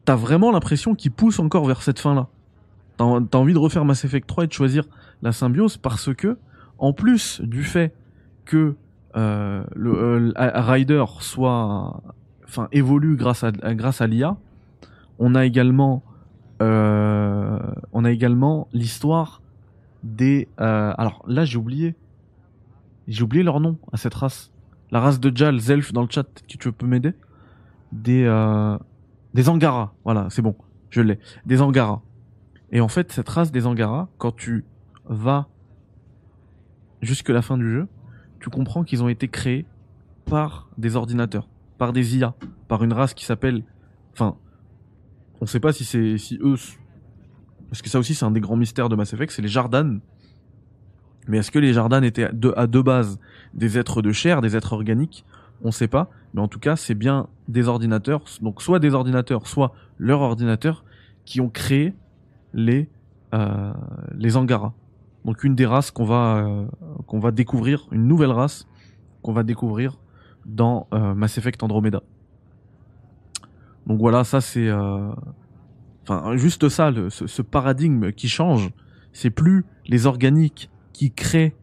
Speaker 1: t'as vraiment l'impression qu'il pousse encore vers cette fin-là. T'as envie de refaire Mass Effect 3 et de choisir la symbiose parce que, en plus du fait que euh, le Ryder soit, enfin, évolue grâce à l'IA, on a également euh, on a également l'histoire des. euh, alors là, j'ai oublié. J'ai oublié leur nom à cette race. La race de Jal, Zelf dans le chat, que tu peux m'aider Des euh, des Angara. Voilà, c'est bon, je l'ai. Des Angara. Et en fait, cette race des Angara, quand tu va jusque la fin du jeu, tu comprends qu'ils ont été créés par des ordinateurs, par des IA, par une race qui s'appelle, enfin, on sait pas si c'est si eux, parce que ça aussi c'est un des grands mystères de Mass Effect, c'est les Jardan. Mais est-ce que les Jardan étaient à deux bases des êtres de chair, des êtres organiques? On sait pas, mais en tout cas c'est bien des ordinateurs, donc soit des ordinateurs, soit leur ordinateur qui ont créé les euh, les Angara. Donc une des races qu'on va euh, qu'on va découvrir, une nouvelle race qu'on va découvrir dans euh, Mass Effect Andromeda. Donc voilà, ça c'est, euh, enfin juste ça, ce, paradigme qui change. C'est plus les organiques qui créent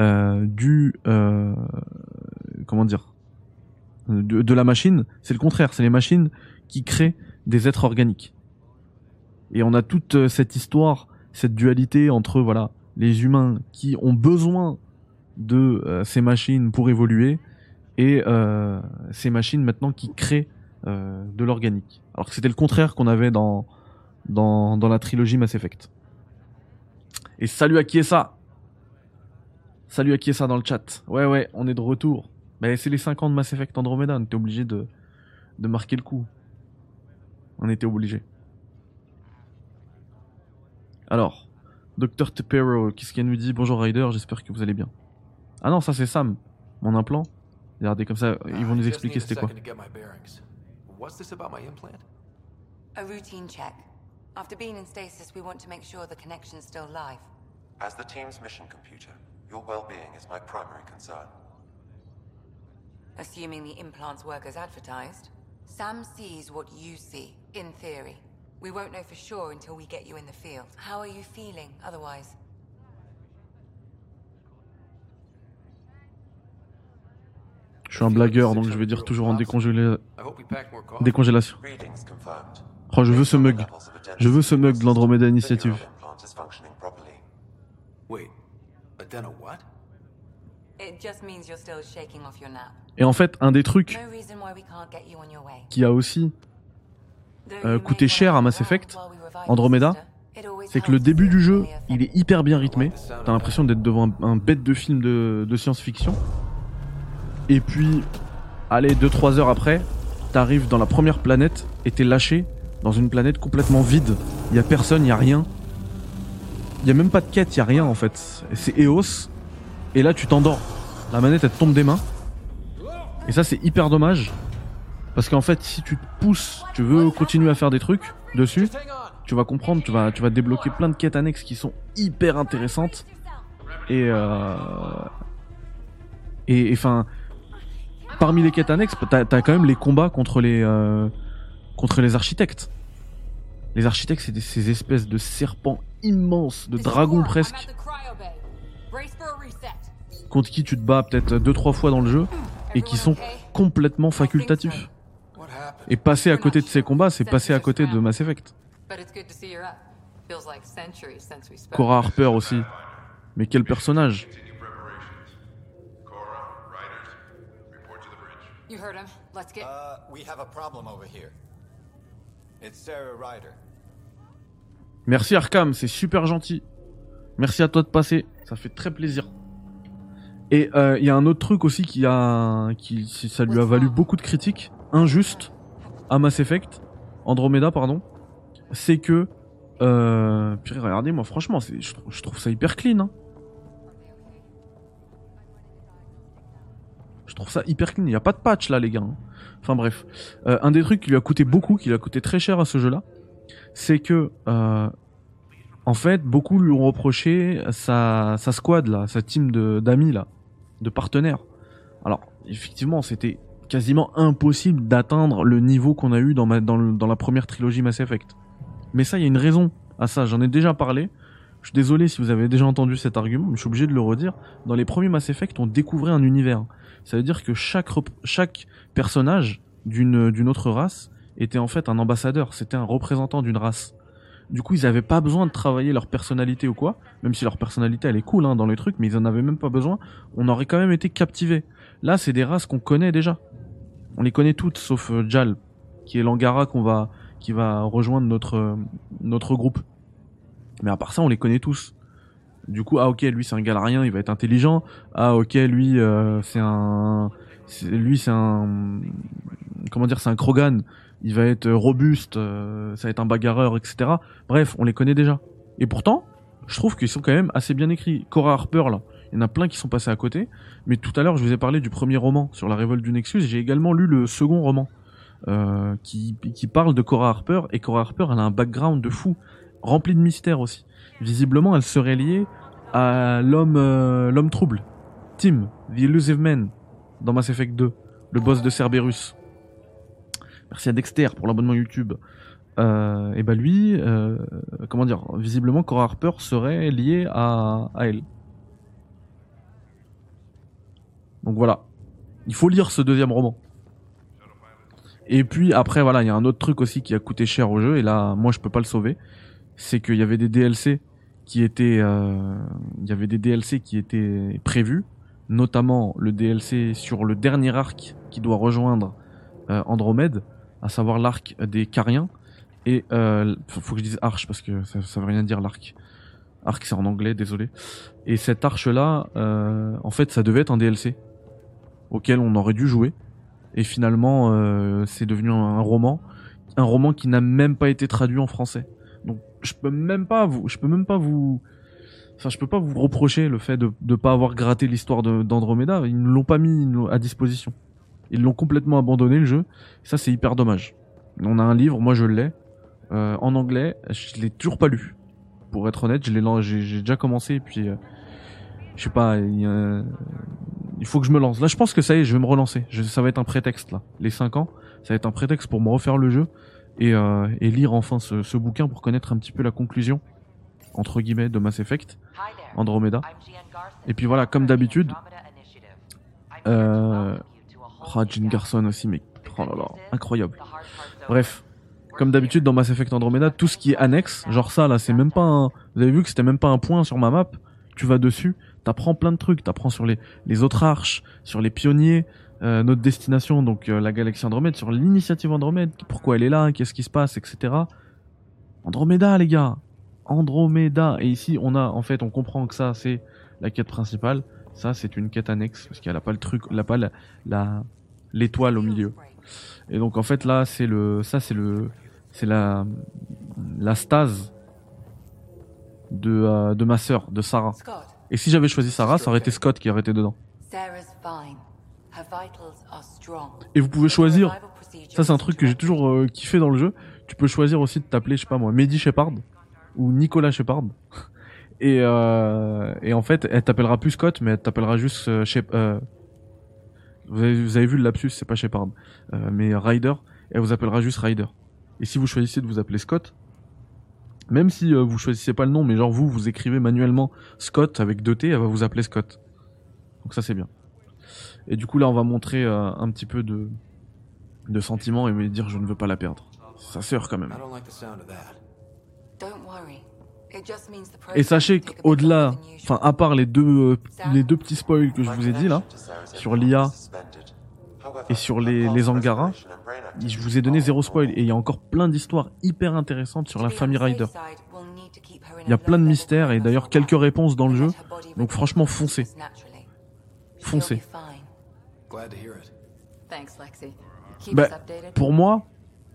Speaker 1: euh, du, comment dire, de, la machine. C'est le contraire, c'est les machines qui créent des êtres organiques. Et on a toute cette histoire, cette dualité entre voilà les humains qui ont besoin de ces machines pour évoluer et euh, ces machines maintenant qui créent euh, de l'organique. Alors que c'était le contraire qu'on avait dans, dans, dans la trilogie Mass Effect. Et salut à qui est ça? Salut à qui est ça dans le chat Ouais ouais, on est de retour. Ben, c'est les 5 ans de Mass Effect Andromeda, on était obligé de, de marquer le coup. On était obligé. Alors, Dr Tepero, qu'est-ce qu'elle nous dit? Bonjour Ryder, j'espère que vous allez bien. Ah non, ça c'est Sam, mon implant. Regardez comme ça, ils vont nous expliquer c'était quoi.
Speaker 4: second to get my bearings. What's this about my implant?
Speaker 7: A routine check. After being in stasis, we want to make sure the connection's still live.
Speaker 6: As the team's mission computer, your well-being is my primary concern.
Speaker 7: Assuming the implants work as advertised. Sam sees what you see, in theory. We won't know for sure until we get you in the field. How are you feeling otherwise?
Speaker 1: Je suis un blagueur, donc je vais dire toujours en décongélé- décongélation. Oh, je veux ce mug. Je veux ce mug de l'Andromeda Initiative. Et en fait, un des trucs qui a aussi, Euh, coûté cher à Mass Effect, Andromeda, c'est que le début du jeu, il est hyper bien rythmé. T'as l'impression d'être devant un, un bête de film de, de science-fiction. Et puis, allez, 2-3 heures après, t'arrives dans la première planète et t'es lâché dans une planète complètement vide. Il y a personne, il y a rien. Il y a même pas de quête, il y a rien en fait. C'est Eos. Et là, tu t'endors. La manette, elle te tombe des mains. Et ça, c'est hyper dommage. Parce qu'en fait, si tu te pousses, tu veux continuer à faire des trucs dessus, tu vas comprendre, tu vas, tu vas débloquer plein de quêtes annexes qui sont hyper intéressantes. Et euh, et enfin, parmi les quêtes annexes, t'as as quand même les combats contre les euh, contre les architectes. Les architectes, c'est ces espèces de serpents immenses, de dragons presque, contre qui tu te bats peut-être deux trois fois dans le jeu et qui sont complètement facultatifs. Et passer à côté de ces combats, c'est passer à côté de Mass Effect. Cora Harper aussi. Mais quel personnage?
Speaker 7: You heard him. Let's get.
Speaker 8: Uh, we have a problem over here. It's Sarah Ryder.
Speaker 1: Merci Arkham, c'est super gentil. Merci à toi de passer, ça fait très plaisir. Et euh, il y a un autre truc aussi qui a, qui ça lui a valu beaucoup de critiques injustes à Mass Effect, Andromeda pardon, c'est que, euh, puis regardez moi franchement, c'est, je, trouve- je trouve ça hyper clean. Hein. Trouve ça hyper clean. Il y a pas de patch là les gars. hein. Enfin bref, Euh, un des trucs qui lui a coûté beaucoup, qui lui a coûté très cher à ce jeu-là, c'est que euh, en fait beaucoup lui ont reproché sa, sa squad là, sa team d'amis là, de partenaires. Alors effectivement c'était quasiment impossible d'atteindre le niveau qu'on a eu dans, dans la première trilogie Mass Effect. Mais ça il y a une raison à ça, j'en ai déjà parlé. Je suis désolé si vous avez déjà entendu cet argument, mais je suis obligé de le redire. Dans les premiers Mass Effect, on découvrait un univers. Ça veut dire que chaque, chaque personnage d'une d'une autre race était en fait un ambassadeur, c'était un représentant d'une race. Du coup, ils avaient pas besoin de travailler leur personnalité ou quoi, même si leur personnalité elle est cool hein, dans les trucs, mais ils en avaient même pas besoin. On aurait quand même été captivés. Là, c'est des races qu'on connaît déjà. On les connaît toutes, sauf euh, Jal, qui est l'Angara qu'on va, qui va rejoindre notre euh, notre groupe. Mais à part ça, on les connaît tous. Du coup, ah ok, lui c'est un galarien, il va être intelligent. Ah ok, lui euh, c'est un, lui c'est un, comment dire, c'est un Krogan. Il va être robuste, euh, ça va être un bagarreur, etc. Bref, on les connaît déjà. Et pourtant, je trouve qu'ils sont quand même assez bien écrits. Cora Harper là, il y en a plein qui sont passés à côté. Mais tout à l'heure, je vous ai parlé du premier roman sur la révolte du Nexus. J'ai également lu le second roman euh, qui, qui parle de Cora Harper. Et Cora Harper, elle a un background de fou, rempli de mystères aussi. Visiblement, elle serait liée à l'homme euh, trouble, Tim, The Elusive Man, dans Mass Effect 2, le boss de Cerberus. Merci à Dexter pour l'abonnement YouTube. Euh, et bah lui, euh, comment dire, visiblement Cora Harper serait liée à, à elle. Donc voilà, il faut lire ce deuxième roman. Et puis après voilà, il y a un autre truc aussi qui a coûté cher au jeu et là moi je peux pas le sauver, c'est qu'il y avait des DLC qui étaient, euh, il y avait des DLC qui étaient prévus, notamment le DLC sur le dernier arc qui doit rejoindre euh, Andromède, à savoir l'arc des Cariens. Et euh, faut que je dise arche parce que ça, ça veut rien dire l'arc. Arc c'est en anglais, désolé. Et cette arche là, en fait, ça devait être un DLC auquel on aurait dû jouer. Et finalement, euh, c'est devenu un roman, un roman qui n'a même pas été traduit en français. Je peux même pas vous, je peux même pas vous, enfin, je peux pas vous reprocher le fait de de pas avoir gratté l'histoire d'Andromeda. Ils ne l'ont pas mis à disposition. Ils l'ont complètement abandonné le jeu. Ça, c'est hyper dommage. On a un livre, moi je l'ai euh, en anglais. Je l'ai toujours pas lu. Pour être honnête, je l'ai, j'ai déjà commencé puis. euh, je sais pas, il, faut que je me lance. Là, je pense que ça y est, je vais me relancer. Ça va être un prétexte là. Les 5 ans, ça va être un prétexte pour me refaire le jeu et, euh, et lire enfin ce, ce bouquin pour connaître un petit peu la conclusion entre guillemets de Mass Effect, Andromeda. Et puis voilà, comme d'habitude, euh, oh, Jane Garson aussi, mais oh là là, incroyable. Bref, comme d'habitude dans Mass Effect Andromeda, tout ce qui est annexe, genre ça là, c'est même pas un. Vous avez vu que c'était même pas un point sur ma map. Tu vas dessus, t'apprends plein de trucs, t'apprends sur les les autres arches, sur les pionniers, euh, notre destination, donc euh, la galaxie Andromède, sur l'initiative Andromède, pourquoi elle est là, qu'est-ce qui se passe, etc. Andromeda les gars, Andromeda. Et ici on a en fait, on comprend que ça c'est la quête principale. Ça c'est une quête annexe parce qu'elle a pas le truc, elle a pas la l'étoile au milieu. Et donc en fait là c'est le ça c'est le c'est la la stase de euh, de ma sœur de Sarah. Et si j'avais choisi Sarah, ça aurait été Scott qui aurait été dedans.
Speaker 7: Sarah's fine.
Speaker 1: Et vous pouvez choisir. Ça c'est un
Speaker 7: is
Speaker 1: truc que j'ai toujours euh, kiffé dans le jeu. Tu peux choisir aussi de t'appeler je sais pas moi Mehdi Shepard ou Nicolas Shepard. Et euh, et en fait elle t'appellera plus Scott mais elle t'appellera juste euh, Shep- euh, vous, avez, vous avez vu le lapsus c'est pas Shepard euh, mais Ryder. Elle vous appellera juste Ryder. Et si vous choisissez de vous appeler Scott, même si vous choisissez pas le nom, mais genre vous, vous écrivez manuellement Scott avec deux T, elle va vous appeler Scott. Donc ça c'est bien. Et du coup là on va montrer euh, un petit peu de, de sentiments et me dire je ne veux pas la perdre. Sa sœur quand même. Et sachez qu'au-delà, enfin à part les deux, euh, les deux petits spoils que je vous ai dit là, sur l'IA et sur les, les Angara, je vous ai donné zéro spoil et il y a encore plein d'histoires hyper intéressantes sur la famille
Speaker 7: in
Speaker 1: Il y a plein de mystères et d'ailleurs quelques réponses dans le jeu. Donc franchement foncez. Foncez.
Speaker 7: She'll be fine.
Speaker 4: Glad to hear it.
Speaker 7: Thanks, Lexi. Keep
Speaker 1: Bah. Pour moi,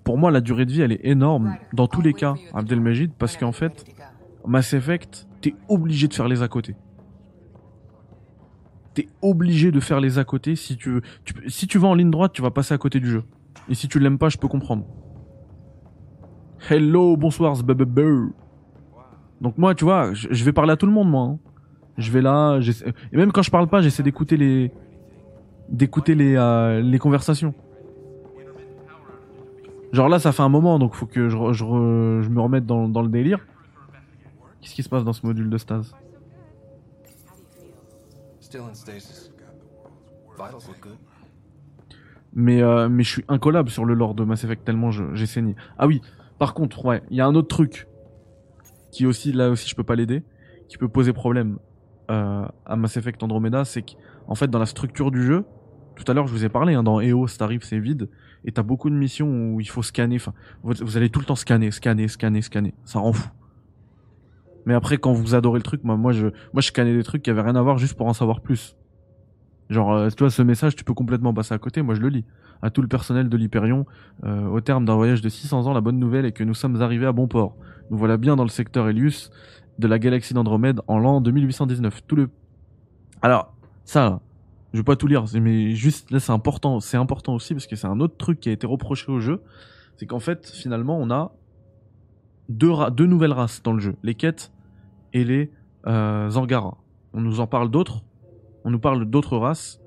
Speaker 1: pour moi la durée de vie elle est énorme dans tous les cas, Abdelmajid, parce qu'en fait, Mass Effect, t'es obligé de faire les à côté. T'es obligé de faire les à côté si tu veux. Tu si tu vas en ligne droite, tu vas passer à côté du jeu. Et si tu l'aimes pas, je peux comprendre. Hello, bonsoir, zbababou. Donc moi, tu vois, je je vais parler à tout le monde, moi. hein. Je vais là, et même quand je parle pas, j'essaie d'écouter les, d'écouter les, euh, les conversations. Genre là, ça fait un moment, donc faut que je, je, re- je me remette dans, dans le délire. Qu'est-ce qui se passe dans ce module de stase mais euh, mais je suis incollable sur le lore de Mass Effect tellement j'ai saigné. Ah oui, par contre, ouais, il y a un autre truc qui aussi là aussi je peux pas l'aider, qui peut poser problème euh, à Mass Effect Andromeda, c'est qu'en fait dans la structure du jeu, tout à l'heure je vous ai parlé, hein, dans EO, t'arrives c'est vide, et t'as beaucoup de missions où il faut scanner, enfin vous, allez tout le temps scanner, scanner, scanner, scanner, ça rend fou. Mais après, quand vous adorez le truc, moi, moi, je, je scannais des trucs qui avaient rien à voir juste pour en savoir plus. Genre, euh, tu vois, ce message, tu peux complètement passer à côté. Moi, je le lis. À tout le personnel de l'Hyperion, euh, au terme d'un voyage de 600 ans, la bonne nouvelle est que nous sommes arrivés à bon port. Nous voilà bien dans le secteur Helius de la galaxie d'Andromède en l'an 2819. Tout le... Alors, ça, je vais pas tout lire, mais juste là, c'est important. C'est important aussi parce que c'est un autre truc qui a été reproché au jeu. C'est qu'en fait, finalement, on a deux, deux nouvelles races dans le jeu. Les quêtes et les euh, Zangara. On nous en parle d'autres. On nous parle d'autres races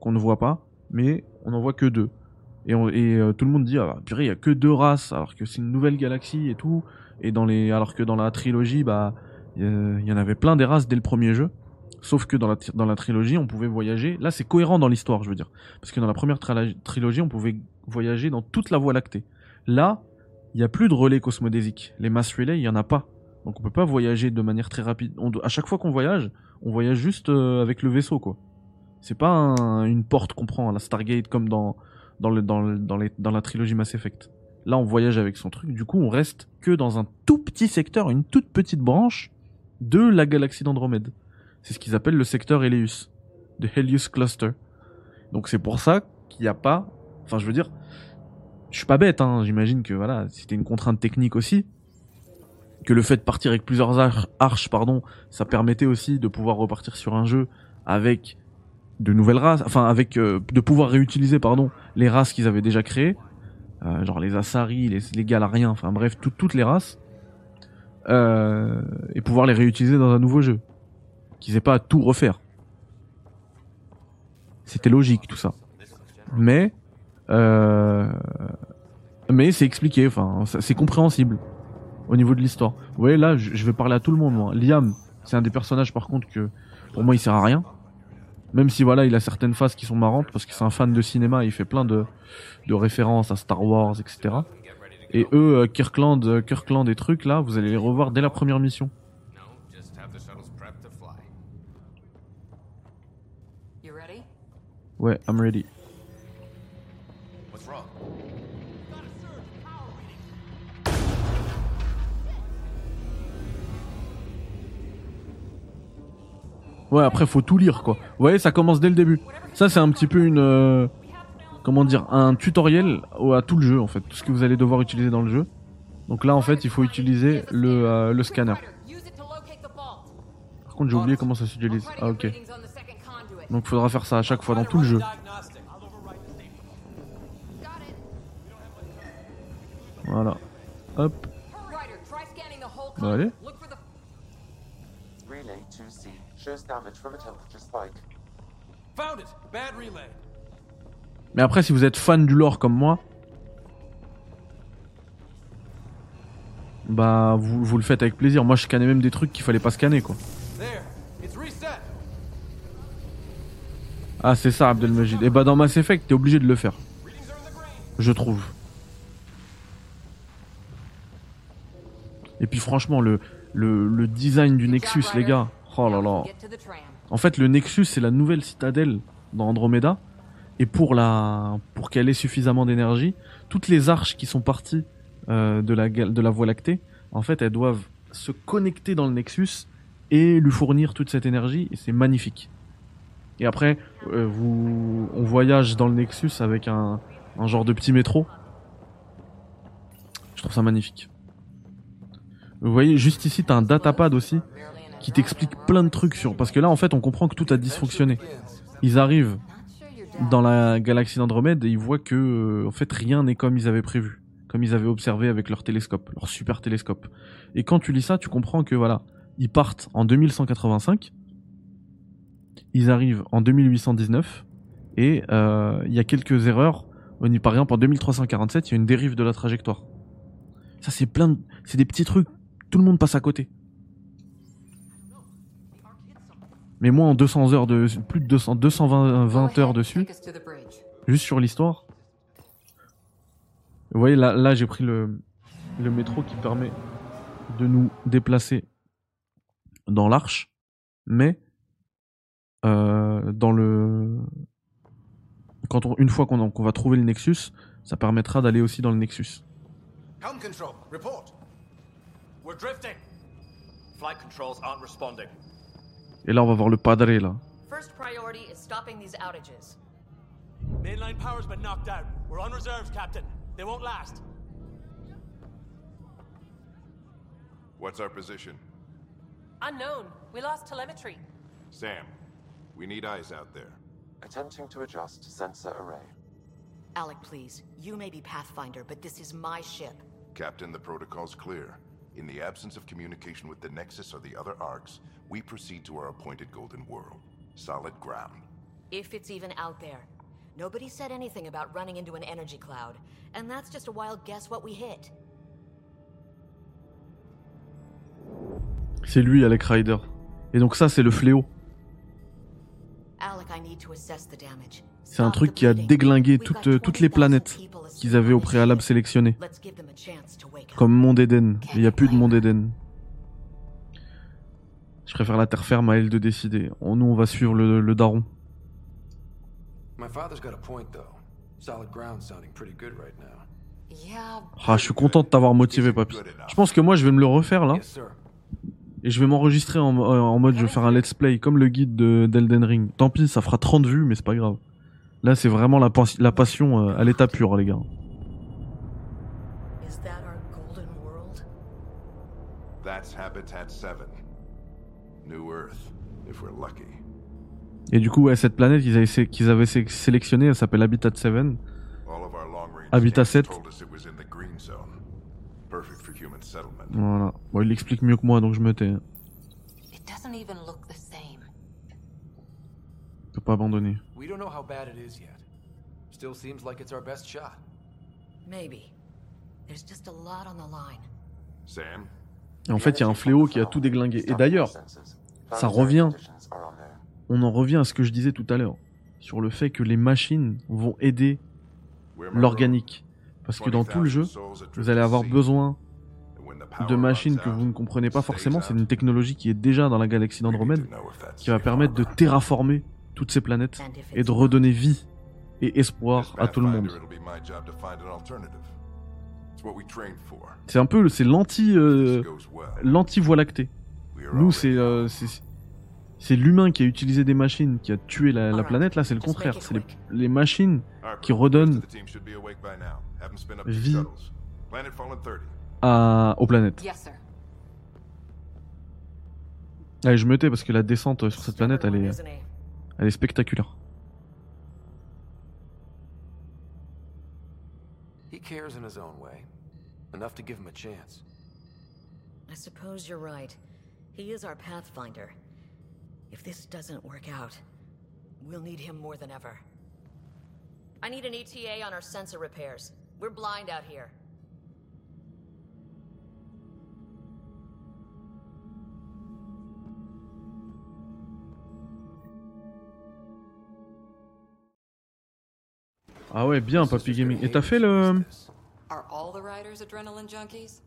Speaker 1: qu'on ne voit pas, mais on n'en voit que deux. Et, et euh, tout le monde dit, ah, purée, il y a que deux races, alors que c'est une nouvelle galaxie et tout. Et dans les, alors que dans la trilogie, bah, il y, en avait plein des races dès le premier jeu. Sauf que dans la, dans la trilogie, on pouvait voyager. Là, c'est cohérent dans l'histoire, je veux dire. Parce que dans la première trilogie, on pouvait voyager dans toute la voie lactée. Là, il y a plus de relais cosmodésiques. Les mass relay, il y en a pas. Donc on peut pas voyager de manière très rapide. On à chaque fois qu'on voyage, on voyage juste euh, avec le vaisseau, quoi. C'est pas un- une porte qu'on prend à la Stargate comme dans dans dans, dans la trilogie Mass Effect. Là, on voyage avec son truc. Du coup, on reste que dans un tout petit secteur, une toute petite branche de la galaxie d'Andromède. C'est ce qu'ils appellent le secteur Helios, de Helios Cluster. Donc c'est pour ça qu'il n'y a pas. Enfin, je veux dire, je suis pas bête. Hein. J'imagine que voilà, c'était une contrainte technique aussi. Que le fait de partir avec plusieurs ar- arches, pardon, ça permettait aussi de pouvoir repartir sur un jeu avec de nouvelles races, enfin avec euh, de pouvoir réutiliser pardon les races qu'ils avaient déjà créées, euh, genre les Asari, les, Galariens, enfin bref tout- toutes les races, euh, et pouvoir les réutiliser dans un nouveau jeu, qu'ils aient pas à tout refaire. C'était logique tout ça, mais euh, mais c'est expliqué, enfin c'est compréhensible au niveau de l'histoire. Vous voyez là, je je vais parler à tout le monde. Moi. Liam, c'est un des personnages par contre que pour moi il sert à rien. Même si voilà, il a certaines phases qui sont marrantes parce que c'est un fan de cinéma, il fait plein de, de références à Star Wars, etc. Et eux, euh, Kirkland, euh, Kirkland et trucs là, vous allez les revoir dès la première mission.
Speaker 4: No, just have the shuttles prepped to fly.
Speaker 7: You ready?
Speaker 1: Ouais, I'm ready.
Speaker 8: What's wrong?
Speaker 1: Ouais, après faut tout lire quoi. Vous voyez, ça commence dès le début. Ça c'est un petit peu une euh, comment dire, un tutoriel à tout le jeu en fait, tout ce que vous allez devoir utiliser dans le jeu. Donc là en fait, il faut utiliser le euh, scanner. Par contre, j'ai oublié comment ça s'utilise. Ah OK. Donc faudra faire ça à chaque fois dans tout le jeu. Voilà. Hop. Bah, allez.
Speaker 7: Look for the
Speaker 6: Relay 2C shows damage from a temperature spike.
Speaker 4: Found it! Bad relay.
Speaker 1: Mais après, si vous êtes fan du lore comme moi, bah vous, vous le faites avec plaisir. Moi, je scannais même des trucs qu'il fallait pas scanner, quoi. Ah, c'est ça, Abdelmajid. Et bah dans Mass Effect, t'es obligé de le faire, je trouve. Et puis franchement, le, le, le design du Nexus, les gars. Oh là là. En fait, le Nexus, c'est la nouvelle citadelle dans Andromeda. Et pour la, pour qu'elle ait suffisamment d'énergie, toutes les arches qui sont parties euh, de la de la Voie lactée, en fait, elles doivent se connecter dans le Nexus et lui fournir toute cette énergie. Et c'est magnifique. Et après, euh, vous, on voyage dans le Nexus avec un, un genre de petit métro. Je trouve ça magnifique. Vous voyez, juste ici, t'as un datapad aussi qui t'explique plein de trucs sur. Parce que là, en fait, on comprend que tout a dysfonctionné. Ils arrivent dans la galaxie d'Andromède ils voient que, euh, en fait, rien n'est comme ils avaient prévu, comme ils avaient observé avec leur télescope, leur super télescope. Et quand tu lis ça, tu comprends que voilà, ils partent en 2185, ils arrivent en 2819 et euh, il y a quelques erreurs. On y- Par exemple, en 2347, il y a une dérive de la trajectoire. Ça, c'est plein, de... c'est des petits trucs. Tout le monde passe à côté. Mais moi, en 200 heures de, plus de 200, 220 20 heures dessus, juste sur l'histoire. Vous voyez, là, là j'ai pris le, le métro qui permet de nous déplacer dans l'arche, mais euh, dans le quand on, une fois qu'on va trouver le Nexus, ça permettra d'aller aussi dans le Nexus.
Speaker 8: Helm control, report.
Speaker 4: We're drifting.
Speaker 9: Flight controls aren't responding.
Speaker 1: Et là, on va voir le padre là.
Speaker 10: First priority is stopping these outages.
Speaker 11: Mainline power's been knocked out. We're on reserves, Captain. They won't last.
Speaker 2: What's our position?
Speaker 10: Unknown. We lost telemetry.
Speaker 2: Sam, we need eyes out there.
Speaker 6: Attempting to adjust sensor array.
Speaker 12: Alec, please. You may be Pathfinder, but this is my ship.
Speaker 2: Captain, the protocol's clear. In the absence of communication with the Nexus or the other arcs, we proceed to our appointed Golden World. Solid ground.
Speaker 12: If it's even out there. Nobody said anything about running into an energy cloud. And that's just a wild guess what we hit.
Speaker 1: C'est lui, Alec Ryder. Et donc ça, c'est le fléau.
Speaker 12: Alec, I need to assess the damage.
Speaker 1: C'est un truc qui a déglingué toutes, euh, toutes les planètes qu'ils avaient au préalable sélectionnées. Comme Monde Eden. Il n'y a plus de Monde Eden. Je préfère la terre ferme à elle de décider. Nous, on va suivre le, le daron.
Speaker 4: My father's got a point, though. Solid ground sounding pretty good right now.
Speaker 7: Yeah,
Speaker 1: Ah, je suis content de t'avoir motivé, papy. Je pense que moi, je vais me le refaire là. Et je vais m'enregistrer en, euh, en mode je vais faire un let's play comme le guide de- d'Elden Ring. Tant pis, ça fera 30 vues, mais c'est pas grave. Là, c'est vraiment la, pas- la passion euh, à l'état pur, les gars.
Speaker 12: Is that our golden world?
Speaker 2: That's Habitat 7.
Speaker 1: Et du coup, ouais, cette planète qu'ils avaient, sé- qu'ils avaient sé- sélectionnée, elle s'appelle Habitat 7.
Speaker 2: All of our long-range
Speaker 1: Habitat
Speaker 2: scans
Speaker 1: 7.
Speaker 2: told us it was in the green zone. Perfect for human settlement.
Speaker 1: Voilà. Bon, il l'explique mieux que moi, donc je me tais.
Speaker 7: it doesn't even look the same.
Speaker 1: Je peux pas abandonner.
Speaker 4: We don't know how bad it is yet. Still seems like it's our best shot.
Speaker 12: Maybe. There's just a lot on the line.
Speaker 2: Sam,
Speaker 1: Et en fait, il y a un fléau qui a tout déglingué. Et d'ailleurs, ça revient. On en revient à ce que je disais tout à l'heure. Sur le fait que les machines vont aider l'organique. Parce que dans tout le jeu, vous allez avoir besoin de machines que vous ne comprenez pas forcément. C'est une technologie qui est déjà dans la galaxie d'Andromède, qui va permettre de terraformer toutes ces planètes et de redonner vie et espoir à tout le monde. C'est un peu, c'est l'anti, euh, l'anti voie lactée. Nous, c'est, euh, c'est, l'humain qui a utilisé des machines, qui a tué la, la planète. Là, c'est le contraire. C'est les, les machines qui redonnent vie
Speaker 2: shuttles. Planet Fallen 30.
Speaker 1: à, aux planètes. Allez, je me tais parce que la descente sur cette planète, elle est, elle est spectaculaire.
Speaker 4: He cares in his own way. Enough to give him a chance.
Speaker 12: I suppose you're right. He is our Pathfinder. If this doesn't work out, we'll need him more than ever.
Speaker 10: I need an ETA on our sensor repairs. We're blind out here.
Speaker 1: Ah ouais, bien, Papy Gaming. Et t'as fait le,
Speaker 7: Are all the riders adrenaline junkies?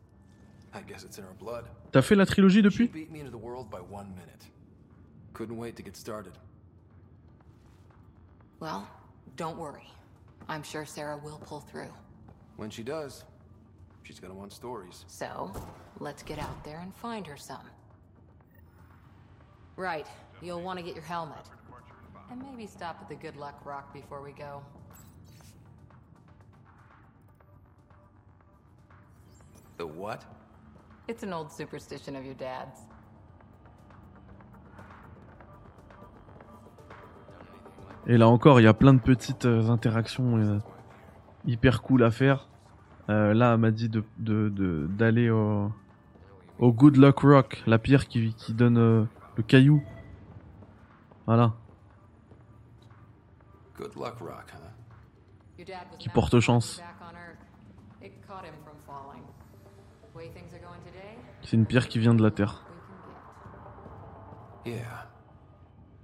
Speaker 4: I guess it's in our blood.
Speaker 1: t'as fait la trilogie depuis
Speaker 4: beat me into the world by one minute. Couldn't wait to get started.
Speaker 7: Well, don't worry. I'm sure Sarah will pull through.
Speaker 4: When she does, she's gonna want stories.
Speaker 7: So, let's get out there and find her some. Right, you'll want to get your helmet. And maybe stop at the Good Luck Rock before we go.
Speaker 4: The what?
Speaker 7: It's an old superstition of your dad's.
Speaker 1: Et là encore, il y a plein de petites euh, interactions euh, hyper cool à faire. Euh, là, elle m'a dit de de- de- d'aller au, au Good Luck Rock, la pierre qui, qui donne euh, le caillou. Voilà,
Speaker 4: Good luck, Rock, huh?
Speaker 7: Your dad was
Speaker 1: qui
Speaker 7: back-
Speaker 1: porte chance.
Speaker 7: It caught him from falling.
Speaker 1: C'est une pierre qui vient de la Terre.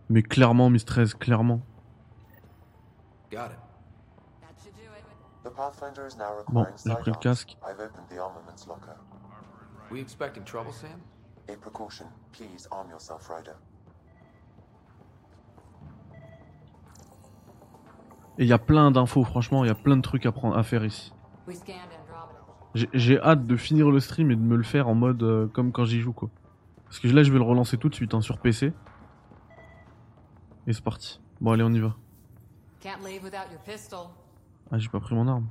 Speaker 1: Mais clairement, clairement.
Speaker 6: Pathfinder is now
Speaker 1: Bon, j'ai pris le casque.
Speaker 6: I've opened the armaments locker.
Speaker 4: We expecting trouble, Sam?
Speaker 6: A precaution. Please arm yourself, Ryder.
Speaker 1: Et il y a plein d'infos, franchement, il y a plein de trucs à, prendre, à faire ici. J'ai- hâte de finir le stream et de me le faire en mode euh, comme quand j'y joue, quoi. Parce que là, je vais le relancer tout de suite hein, sur PC. Et c'est parti. Bon, allez, on y va. Ah, j'ai pas pris mon arme.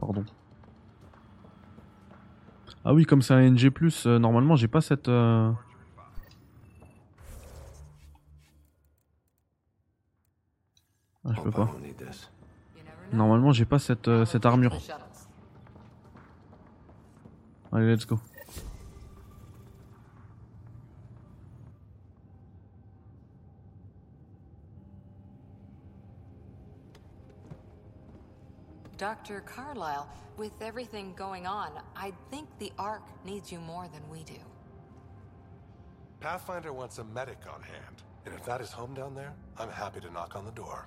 Speaker 1: Pardon. Ah oui, comme c'est un NG+, euh, normalement, j'ai pas cette... euh, Ah, je peux pas. Normalement, j'ai pas cette, euh, cette armure.
Speaker 7: The shuttles.
Speaker 1: Allez, let's go.
Speaker 7: Dr. Carlyle, with everything going on, I think the Ark needs you more than we do.
Speaker 9: Pathfinder wants a medic on hand. And if that is home down there, I'm happy to knock on the door.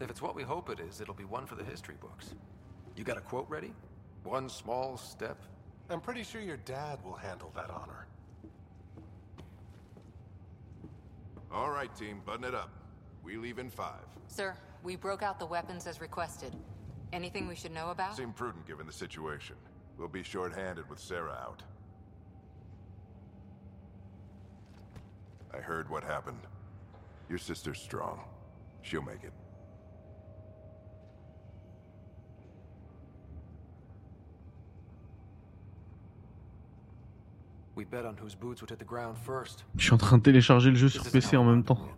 Speaker 4: If it's what we hope it is, it'll be one for the history books. You got a quote ready? One small step?
Speaker 9: I'm pretty sure your dad will handle that honor.
Speaker 2: All right, team, button it up. We leave in five.
Speaker 7: Sir, we broke out the weapons as requested. Anything we should know about?
Speaker 2: Seem prudent given the situation. We'll be short-handed with Sarah out. I heard what happened. Your sister's strong. She'll make it.
Speaker 4: We bet on whose boots would hit the ground first.
Speaker 1: Je suis en train de télécharger le jeu sur PC
Speaker 4: how
Speaker 1: en
Speaker 4: I
Speaker 1: même temps.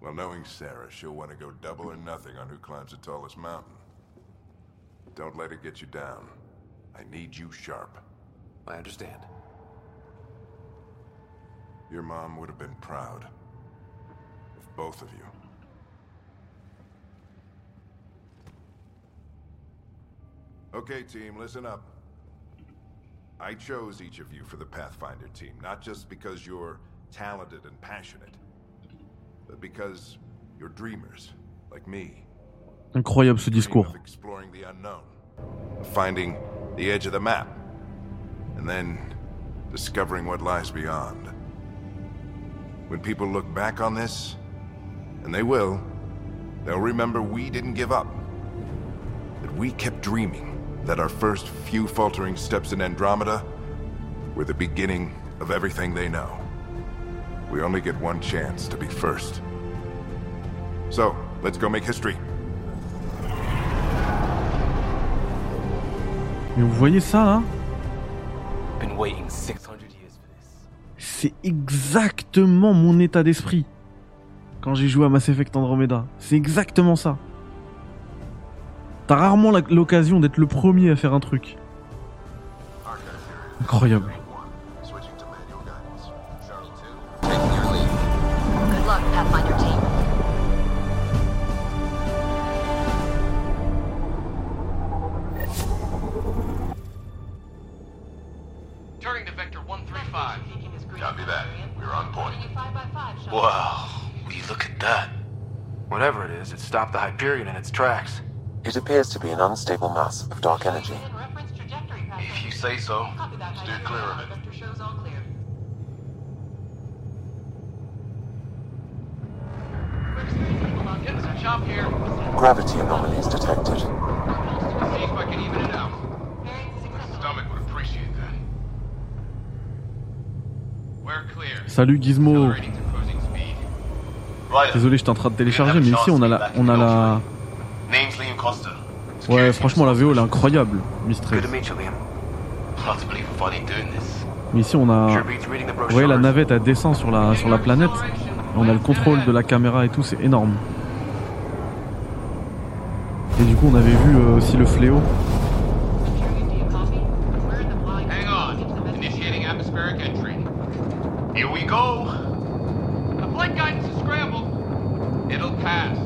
Speaker 2: Well, knowing Sarah, she'll want to go double or nothing on who climbs the tallest mountain. Don't let it get you down. I need you sharp.
Speaker 4: I understand.
Speaker 2: Your mom would have been proud. Of both of you. Okay, team, listen up. I chose each of you for the Pathfinder team, not just because you're talented and passionate, but because you're dreamers, like me.
Speaker 1: Incroyable ce discours.
Speaker 2: Exploring the unknown, finding the edge of the map, and then discovering what lies beyond. When people look back on this, and they will, they'll remember we didn't give up. That we kept dreaming, that our first few faltering steps in Andromeda were the beginning of everything they know. We only get one chance to be first. So, let's go make history.
Speaker 1: Mais vous voyez ça là
Speaker 3: Been waiting 600 years for this.
Speaker 1: C'est exactement mon état d'esprit quand j'ai joué à Mass Effect Andromeda. C'est exactement ça. T'as rarement l'occasion d'être le premier à faire un truc. Incroyable.
Speaker 2: Switching to manual guidance. Charlie 2.
Speaker 8: Taking your lead.
Speaker 12: Good luck, Pathfinder team.
Speaker 11: Turning to Vector 135.
Speaker 2: Copy that. We're on point.
Speaker 3: Wow, will you look at that?
Speaker 4: Whatever it is, it stopped the Hyperion in its tracks.
Speaker 6: It appears to be an unstable mass of dark energy.
Speaker 3: If you say so.
Speaker 2: Steer clear of it.
Speaker 6: Gravity anomalies detected.
Speaker 11: See if I can even it out. My stomach would appreciate that. We're clear.
Speaker 1: Salut Gizmo. Désolé, j'étais en train de télécharger, mais ici on a la, on a la. Ouais, franchement la VO elle est incroyable, Mistress. Mais ici on a, vous voyez la navette elle descend sur la, sur la planète. On a le contrôle de la caméra et tout, c'est énorme. Et du coup on avait vu euh, aussi le fléau.
Speaker 11: The flight guidance is scrambled. It'll pass.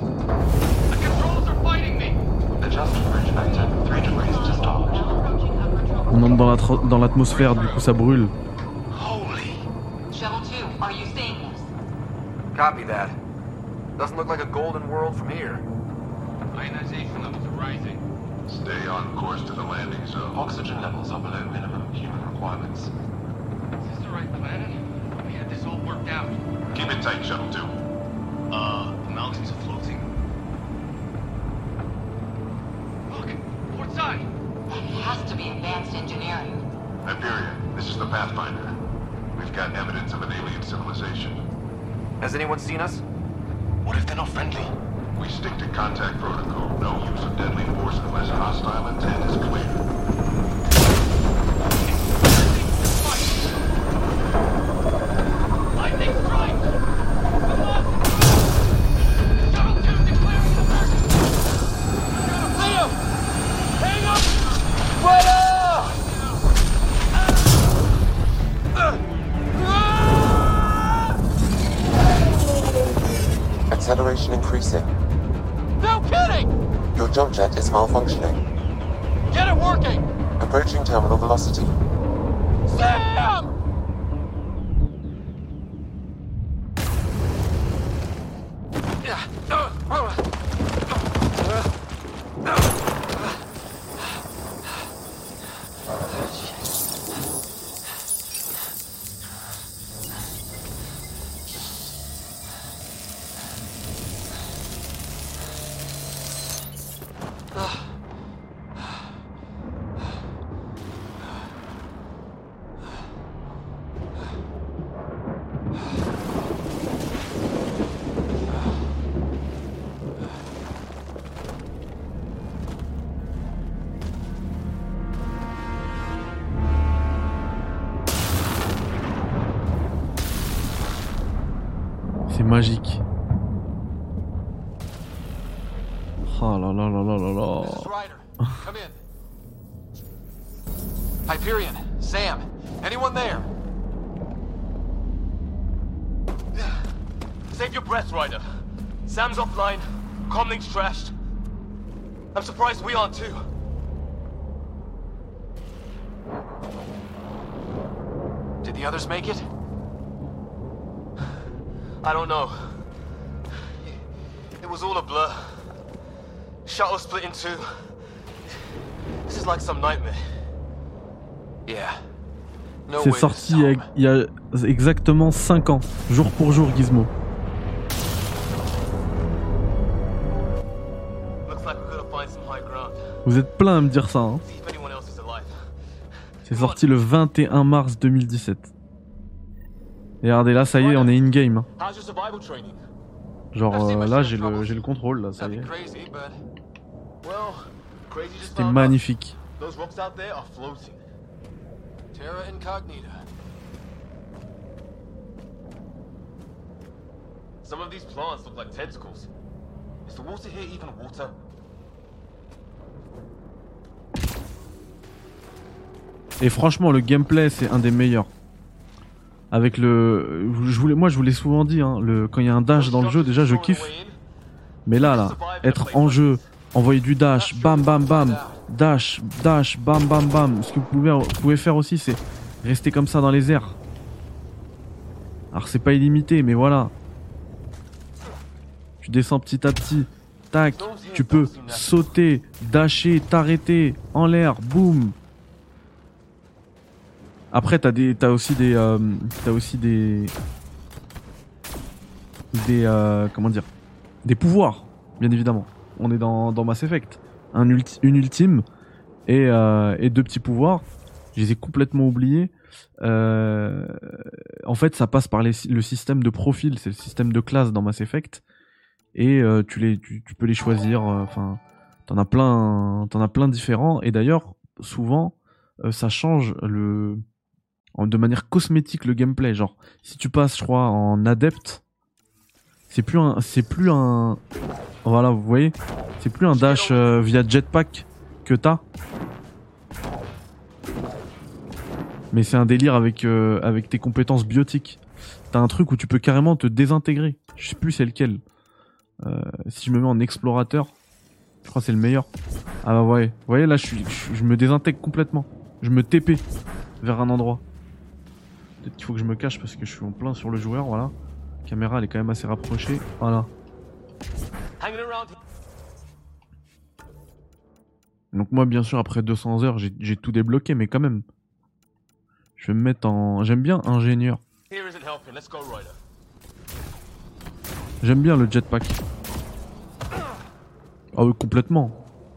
Speaker 11: The controls are fighting me.
Speaker 6: Adjust bridge vector 3 degrees to start.
Speaker 1: On entre dans la dans l'atmosphère, du coup ça brûle.
Speaker 3: Holy.
Speaker 7: Shuttle 2, are you seeing this?
Speaker 4: Copy that. Doesn't look like a golden world from here.
Speaker 11: Ionization levels are rising.
Speaker 2: Stay on course to the landing zone.
Speaker 6: Oxygen levels are below minimum human requirements.
Speaker 11: Is this the right planet? We had this all worked out.
Speaker 2: Keep it tight, Shuttle 2.
Speaker 3: Uh, the mountains are
Speaker 2: Hyperion, this is the Pathfinder. We've got evidence of an alien civilization.
Speaker 4: Has anyone seen us?
Speaker 6: What if they're not friendly?
Speaker 2: We stick to contact protocol. No use of deadly force unless hostile intent is clear.
Speaker 6: Increasing.
Speaker 11: No kidding!
Speaker 6: Your jump jet is malfunctioning.
Speaker 11: Come in. Hyperion, Sam, anyone there? Save your breath, Ryder. Sam's offline. Comlink's trashed. I'm surprised we aren't too. Did the others make it? I don't know. It was all a blur. Shuttle split in two.
Speaker 1: C'est sorti il y a- exactement 5 ans, jour pour jour Gizmo. Vous êtes plein à me dire ça. hein. C'est sorti le 21 mars 2017. Et regardez là, ça y est, on est in-game. hein. Genre euh, là, j'ai le, j'ai le contrôle, là, ça y est. C'était magnifique.
Speaker 11: Those rocks out there are floating. Terra Incognita. Some of these plants look like tentacles. Is the water here even water?
Speaker 1: Et franchement, le gameplay, c'est un des meilleurs. Avec le, je voulais, moi, je vous l'ai souvent dit, hein, le, quand il y a un dash dans le jeu, déjà, je kiffe. Mais là, là, être en jeu, envoyer du dash, bam, bam, bam, dash, dash, bam, bam, bam. Ce que vous pouvez, faire aussi, c'est rester comme ça dans les airs. Alors, c'est pas illimité, mais voilà. Tu descends petit à petit. Tac, tu peux sauter, dasher, t'arrêter, en l'air, boum. Après, t'as des, t'as aussi des, euh, t'as aussi des, des, euh, comment dire, des pouvoirs, bien évidemment. On est dans, dans Mass Effect, une ultime et, euh, et deux petits pouvoirs. Je les ai complètement oubliés. Euh, en fait, ça passe par le système de profil, c'est le système de classe dans Mass Effect, et euh, tu les, peux les choisir. Enfin, t'en as plein, as plein différents. Et d'ailleurs, souvent, ça change le, de manière cosmétique le gameplay. Genre, si tu passes, je crois, en adepte, c'est plus un, c'est plus un, voilà, vous voyez, c'est plus un dash euh, via jetpack que t'as. Mais c'est un délire avec, euh, avec tes compétences biotiques. T'as un truc où tu peux carrément te désintégrer. Je sais plus c'est lequel. Euh, si je me mets en explorateur, je crois que c'est le meilleur. Ah bah ouais, vous voyez là je, suis, je, je me désintègre complètement. Je me TP vers un endroit. Peut-être qu'il faut que je me cache parce que je suis en plein sur le joueur, voilà. La caméra elle est quand même assez rapprochée. Voilà. Donc moi bien sûr après 200 heures j'ai tout débloqué mais quand même. Je vais me mettre en... J'aime bien ingénieur. J'aime bien le jetpack. Ah oui complètement.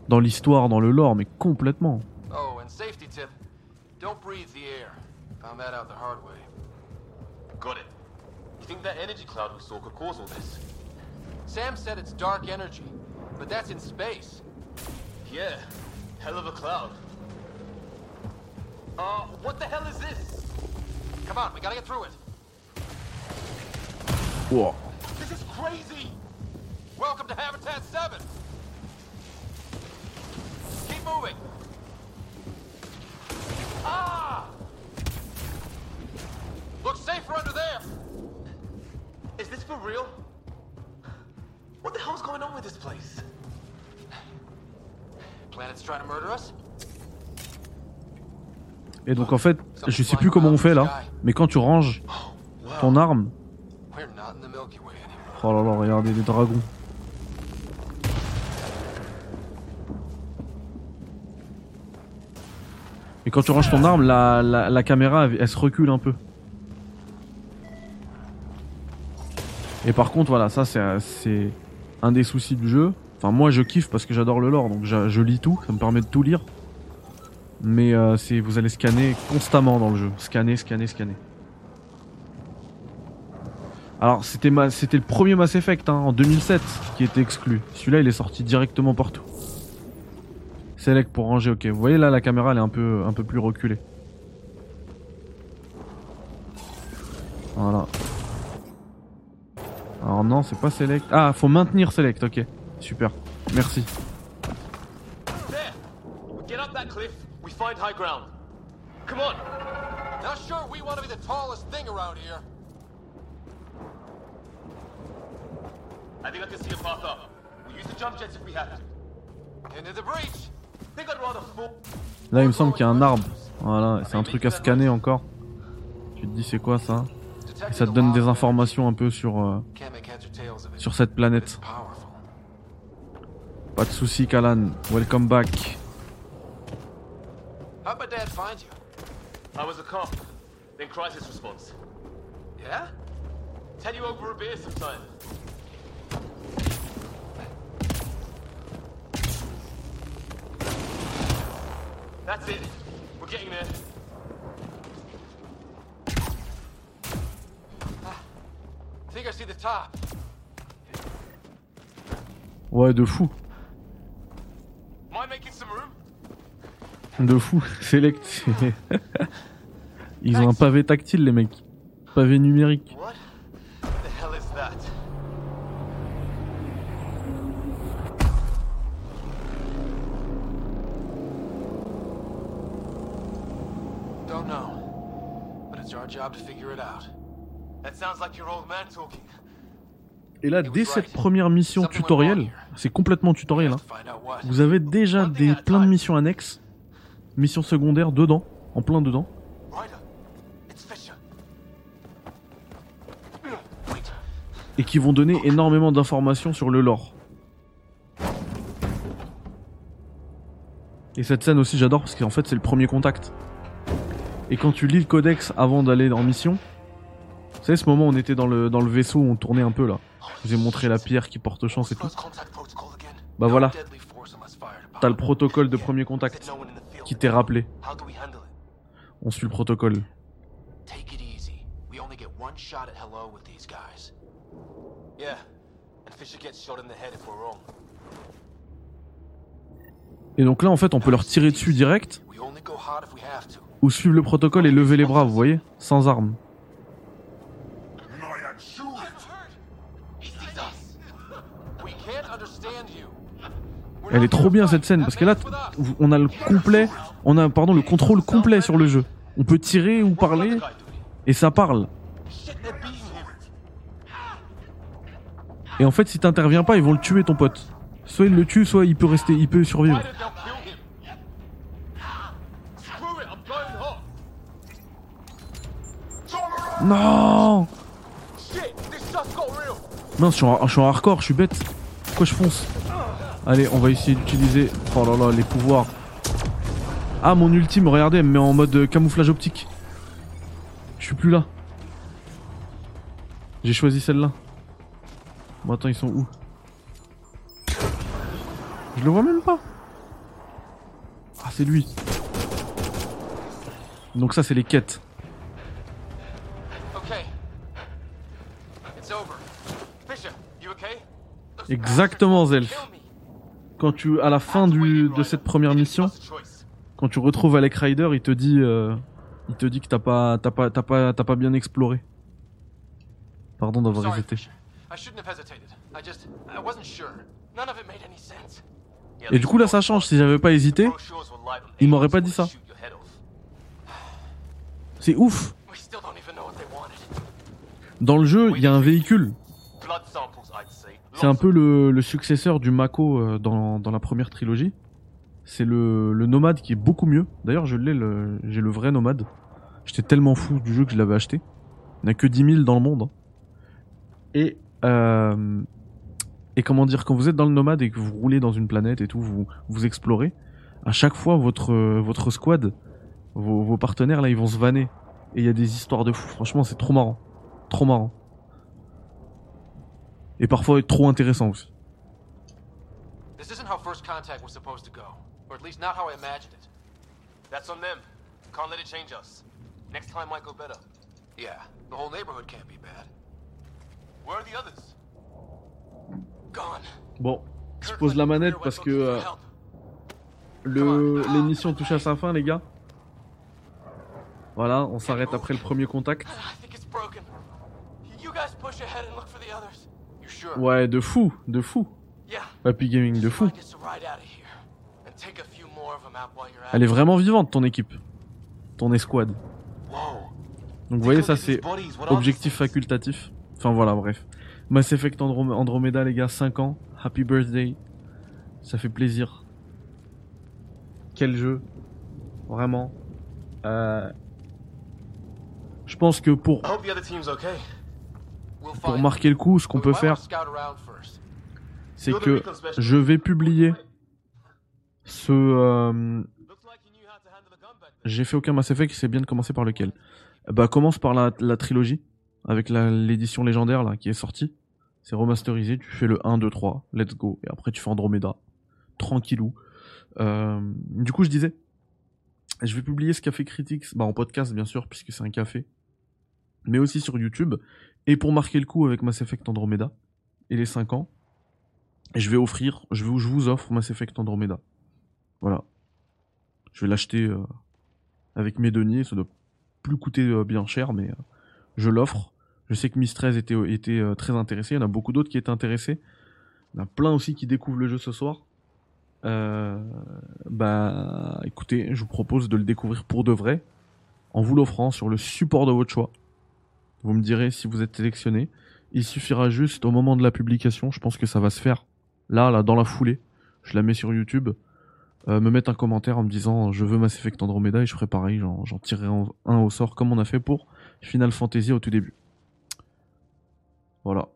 Speaker 1: Dans l'histoire, dans le lore, mais complètement.
Speaker 11: Oh, and safety tip.
Speaker 4: Don't breathe the air. Found that out the hard way.
Speaker 11: You think that energy cloud we saw could cause all this?
Speaker 4: Sam said it's dark energy, but that's in space.
Speaker 11: Yeah, hell of a cloud. Uh, what the hell is this?
Speaker 4: Come on, we gotta get through it.
Speaker 1: Wow.
Speaker 11: This is crazy!
Speaker 4: Welcome to Habitat 7! Keep moving! Ah! Looks safer under there!
Speaker 11: Is this for real? What the hell's going on with this place?
Speaker 4: Planet's trying to murder us?
Speaker 1: Et donc en fait, je sais plus comment on fait là, mais quand tu ranges ton arme, oh là là, regardez les dragons. Et quand tu ranges ton arme, la, la, la caméra elle, elle se recule un peu. Et par contre, voilà, ça c'est un des soucis du jeu. Enfin, moi je kiffe parce que j'adore le lore, donc je, lis tout, ça me permet de tout lire. Mais euh, vous allez scanner constamment dans le jeu. Scanner, scanner, scanner. Alors c'était le premier Mass Effect hein, en 2007 qui était exclu. Celui-là il est sorti directement partout. Select pour ranger, ok. Vous voyez là la caméra elle est un peu, un peu plus reculée. Voilà. Alors non c'est pas Select. Ah faut maintenir Select, ok. Super. Merci.
Speaker 11: There! We get up that cliff, we find high ground. Come on!
Speaker 4: Now sure, we want to be the tallest thing around here.
Speaker 11: I think I can see a path up. We'll use the jump jets if we have to.
Speaker 4: Into the breach!
Speaker 11: think I'd rather fall.
Speaker 1: Là il me semble qu'il y a un arbre. Voilà, c'est un truc à scanner encore. Tu te dis c'est quoi ça? Et ça te donne des informations un peu sur, euh, sur cette planète. Pas de soucis Kalan, welcome back.
Speaker 4: How'd my dad find you?
Speaker 11: I was a cop, then crisis response.
Speaker 4: Yeah?
Speaker 11: Tell you over a beer sometime. That's it. We're getting there.
Speaker 4: I think I see the top.
Speaker 1: Ouais de fou, de fou. Select. Ils ont un pavé tactile les mecs. Pavé numérique.
Speaker 11: What the hell is that?
Speaker 4: Don't know. But it's our job to figure it out.
Speaker 11: That sounds like your old man talking.
Speaker 1: Et là dès cette première mission tutoriel, c'est complètement tutoriel. Hein, vous avez déjà des plein de missions annexes, missions secondaires dedans, en plein dedans. Et qui vont donner énormément d'informations sur le lore. Et cette scène aussi j'adore parce qu'en fait c'est le premier contact. Et quand tu lis le codex avant d'aller en mission, vous savez ce moment où on était dans le, dans le vaisseau où on tournait un peu là. Je vous ai montré la pierre qui porte chance et tout. Bah voilà, t'as le protocole de premier contact qui t'est rappelé. On suit le protocole. Et donc là en fait on peut leur tirer dessus direct ou suivre le protocole et lever les bras, vous voyez Sans armes. Elle est trop bien cette scène parce que là on a le complet, on a pardon le contrôle complet sur le jeu. On peut tirer ou parler et ça parle. Et en fait si t'interviens pas ils vont le tuer ton pote. Soit il le tue soit il peut rester, il peut survivre. Non en, je suis en hardcore, je suis bête. Pourquoi je fonce? Allez on va essayer d'utiliser... Oh là là les pouvoirs. Ah mon ultime regardez elle me met en mode euh, camouflage optique. Je suis plus là. J'ai choisi celle-là. Bon attends ils sont où? Je le vois même pas. Ah c'est lui. Donc ça, c'est les quêtes. Exactement, Zelf. Quand tu, à la fin du, de cette première mission, quand tu retrouves Alec Ryder, il te dit, euh, il te dit que t'as pas, t'as pas, t'as pas, t'as pas bien exploré. Pardon d'avoir hésité. Et du coup là, ça change. Si j'avais pas hésité, il m'aurait pas dit ça. C'est ouf. Dans le jeu, il y a un véhicule. C'est un peu le, successeur du Mako euh, dans, la première trilogie. C'est le, le Nomade qui est beaucoup mieux. D'ailleurs, je l'ai, j'ai le vrai Nomade. J'étais tellement fou du jeu que je l'avais acheté. Il n'y a que 10 000 dans le monde. hein. Et, euh, et comment dire, quand vous êtes dans le Nomade et que vous roulez dans une planète et tout, vous, vous explorez, à chaque fois, votre, votre squad, vos, vos partenaires, là, ils vont se vanner. Et il y a des histoires de fou. Franchement, c'est trop marrant. Trop marrant. Et parfois trop intéressant aussi.
Speaker 11: This isn't how first contact was supposed to go. Or at least not how I imagined it. That's on them. Can't let it change us. Next time might go better.
Speaker 4: Yeah, the whole neighborhood can't be bad.
Speaker 11: Where are the others? Gone.
Speaker 1: Bon, je pose la manette parce que euh, le l'émission touche à sa fin, les gars. Voilà, on s'arrête après le premier contact.
Speaker 11: You guys push ahead and look for the others.
Speaker 1: Ouais, de fou, de fou. Happy Gaming, de fou. Elle est vraiment vivante, ton équipe. Ton escouade. Donc vous voyez, ça c'est objectif facultatif. Enfin voilà, bref. Mass Effect Androm- Andromeda, les gars, 5 ans. Happy birthday. Ça fait plaisir. Quel jeu. Vraiment. Euh, Je pense que pour, pour marquer le coup, ce qu'on peut faire, c'est que je vais publier ce... euh, J'ai fait aucun Mass Effect, c'est bien de commencer par lequel? Bah commence par la, trilogie, avec l'édition légendaire là qui est sortie. C'est remasterisé, tu fais le 1, 2, 3, let's go. Et après tu fais Andromeda. Tranquillou. Euh, du coup je disais, je vais publier ce café Critics, bah en podcast bien sûr, puisque c'est un café. Mais aussi sur YouTube. Et pour marquer le coup avec Mass Effect Andromeda et les 5 ans, je vais offrir, je, je vous offre Mass Effect Andromeda. Voilà. Je vais l'acheter euh, avec mes deniers, ça doit plus coûter euh, bien cher, mais euh, je l'offre. Je sais que Mistress était, était euh, très intéressé, il y en a beaucoup d'autres qui étaient intéressés. Il y en a plein aussi qui découvrent le jeu ce soir. Bah écoutez, je vous propose de le découvrir pour de vrai, en vous l'offrant sur le support de votre choix. Vous me direz si vous êtes sélectionné. Il suffira juste au moment de la publication, je pense que ça va se faire là, là, dans la foulée. Je la mets sur YouTube. Euh, me mettre un commentaire en me disant je veux Mass Effect Andromeda et je ferai pareil, j'en tirerai un, au sort comme on a fait pour Final Fantasy au tout début. Voilà.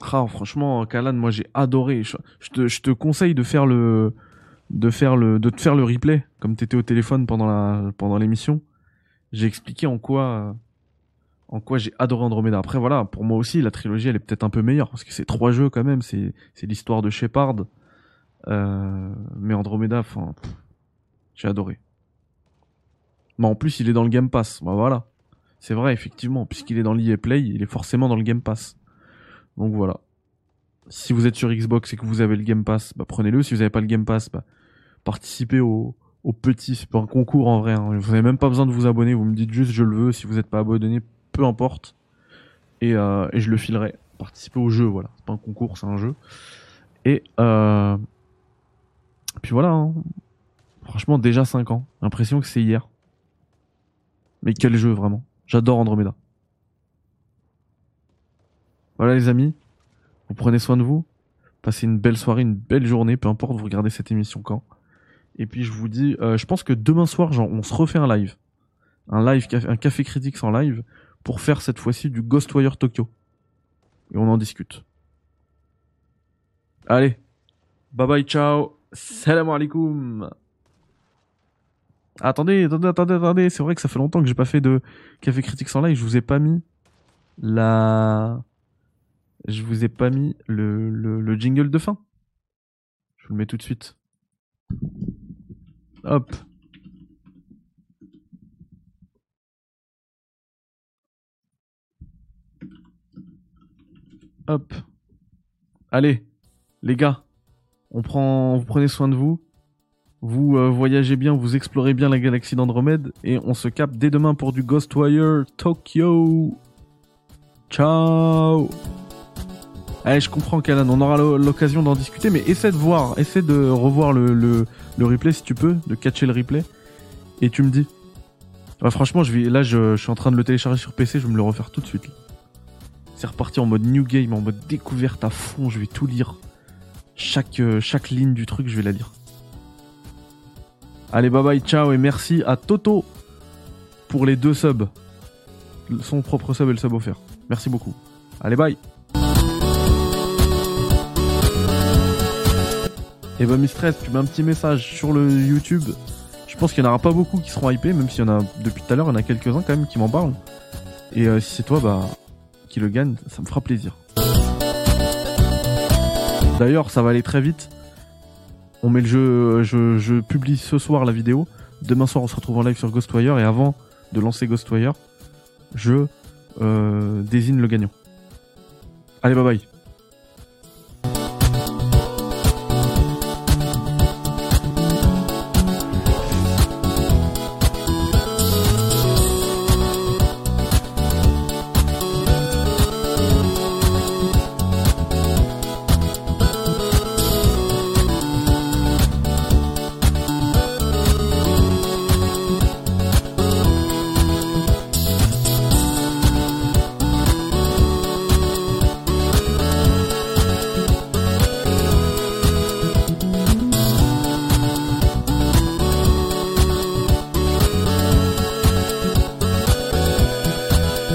Speaker 1: Ah, franchement, Kalan, moi j'ai adoré. Je, te, conseille de faire le, de te faire le replay comme t'étais au téléphone pendant l'émission. J'ai expliqué en quoi, euh, en quoi j'ai adoré Andromeda. Après voilà, pour moi aussi la trilogie elle est peut-être un peu meilleure parce que c'est trois jeux quand même. C'est, l'histoire de Shepard. Euh, mais Andromeda, enfin, j'ai adoré. Mais en plus il est dans le Game Pass. Bah voilà, c'est vrai effectivement puisqu'il est dans l'EA Play, il est forcément dans le Game Pass. Donc voilà. Si vous êtes sur Xbox et que vous avez le Game Pass, bah prenez-le. Si vous n'avez pas le Game Pass, bah participez au, au petit, c'est pas un concours en vrai. hein. Vous n'avez même pas besoin de vous abonner. Vous me dites juste je le veux. Si vous n'êtes pas abonné, peu importe. Et, euh, et je le filerai. Participez au jeu, voilà. C'est pas un concours, c'est un jeu. Et euh... puis voilà. hein. Franchement, déjà 5 ans. L'impression que c'est hier. Mais quel jeu vraiment. J'adore Andromeda. Voilà les amis, vous prenez soin de vous, passez une belle soirée, une belle journée, peu importe vous regardez cette émission quand. Et puis je vous dis, euh, je pense que demain soir, on se refait un live, un live, un café critique en live, pour faire cette fois-ci du Ghostwire Tokyo. Et on en discute. Allez, bye bye, ciao, salam alaikum. Attendez, attendez, attendez, attendez, c'est vrai que ça fait longtemps que j'ai pas fait de café critique en live, je vous ai pas mis la je vous ai pas mis le, le, le jingle de fin. Je vous le mets tout de suite. Hop. Hop. Allez, les gars, on prend, vous prenez soin de vous. Vous euh, voyagez bien, vous explorez bien la galaxie d'Andromède et on se capte dès demain pour du Ghostwire Tokyo. Ciao. Allez, je comprends, Kalan, on aura l'occasion d'en discuter, mais essaie de voir, essaie de revoir le, le, replay si tu peux, de catcher le replay, et tu me dis. Ouais, franchement, je vais, là, je, je, suis en train de le télécharger sur PC, je vais me le refaire tout de suite. C'est reparti en mode new game, en mode découverte à fond, je vais tout lire. Chaque, euh, chaque ligne du truc, je vais la lire. Allez, bye bye, ciao, et merci à Toto pour les deux subs. Son propre sub et le sub offert. Merci beaucoup. Allez, bye Et bah Mistress, tu mets un petit message sur le YouTube. Je pense qu'il n'y en aura pas beaucoup qui seront hypés, même s'il y en a depuis tout à l'heure, il y en a quelques-uns quand même qui m'en parlent. Et euh, si c'est toi, bah, qui le gagne, ça me fera plaisir. D'ailleurs, ça va aller très vite. On met le jeu, je, je, publie ce soir la vidéo. Demain soir, on se retrouve en live sur Ghostwire. Et avant de lancer Ghostwire, je euh, désigne le gagnant. Allez, bye bye.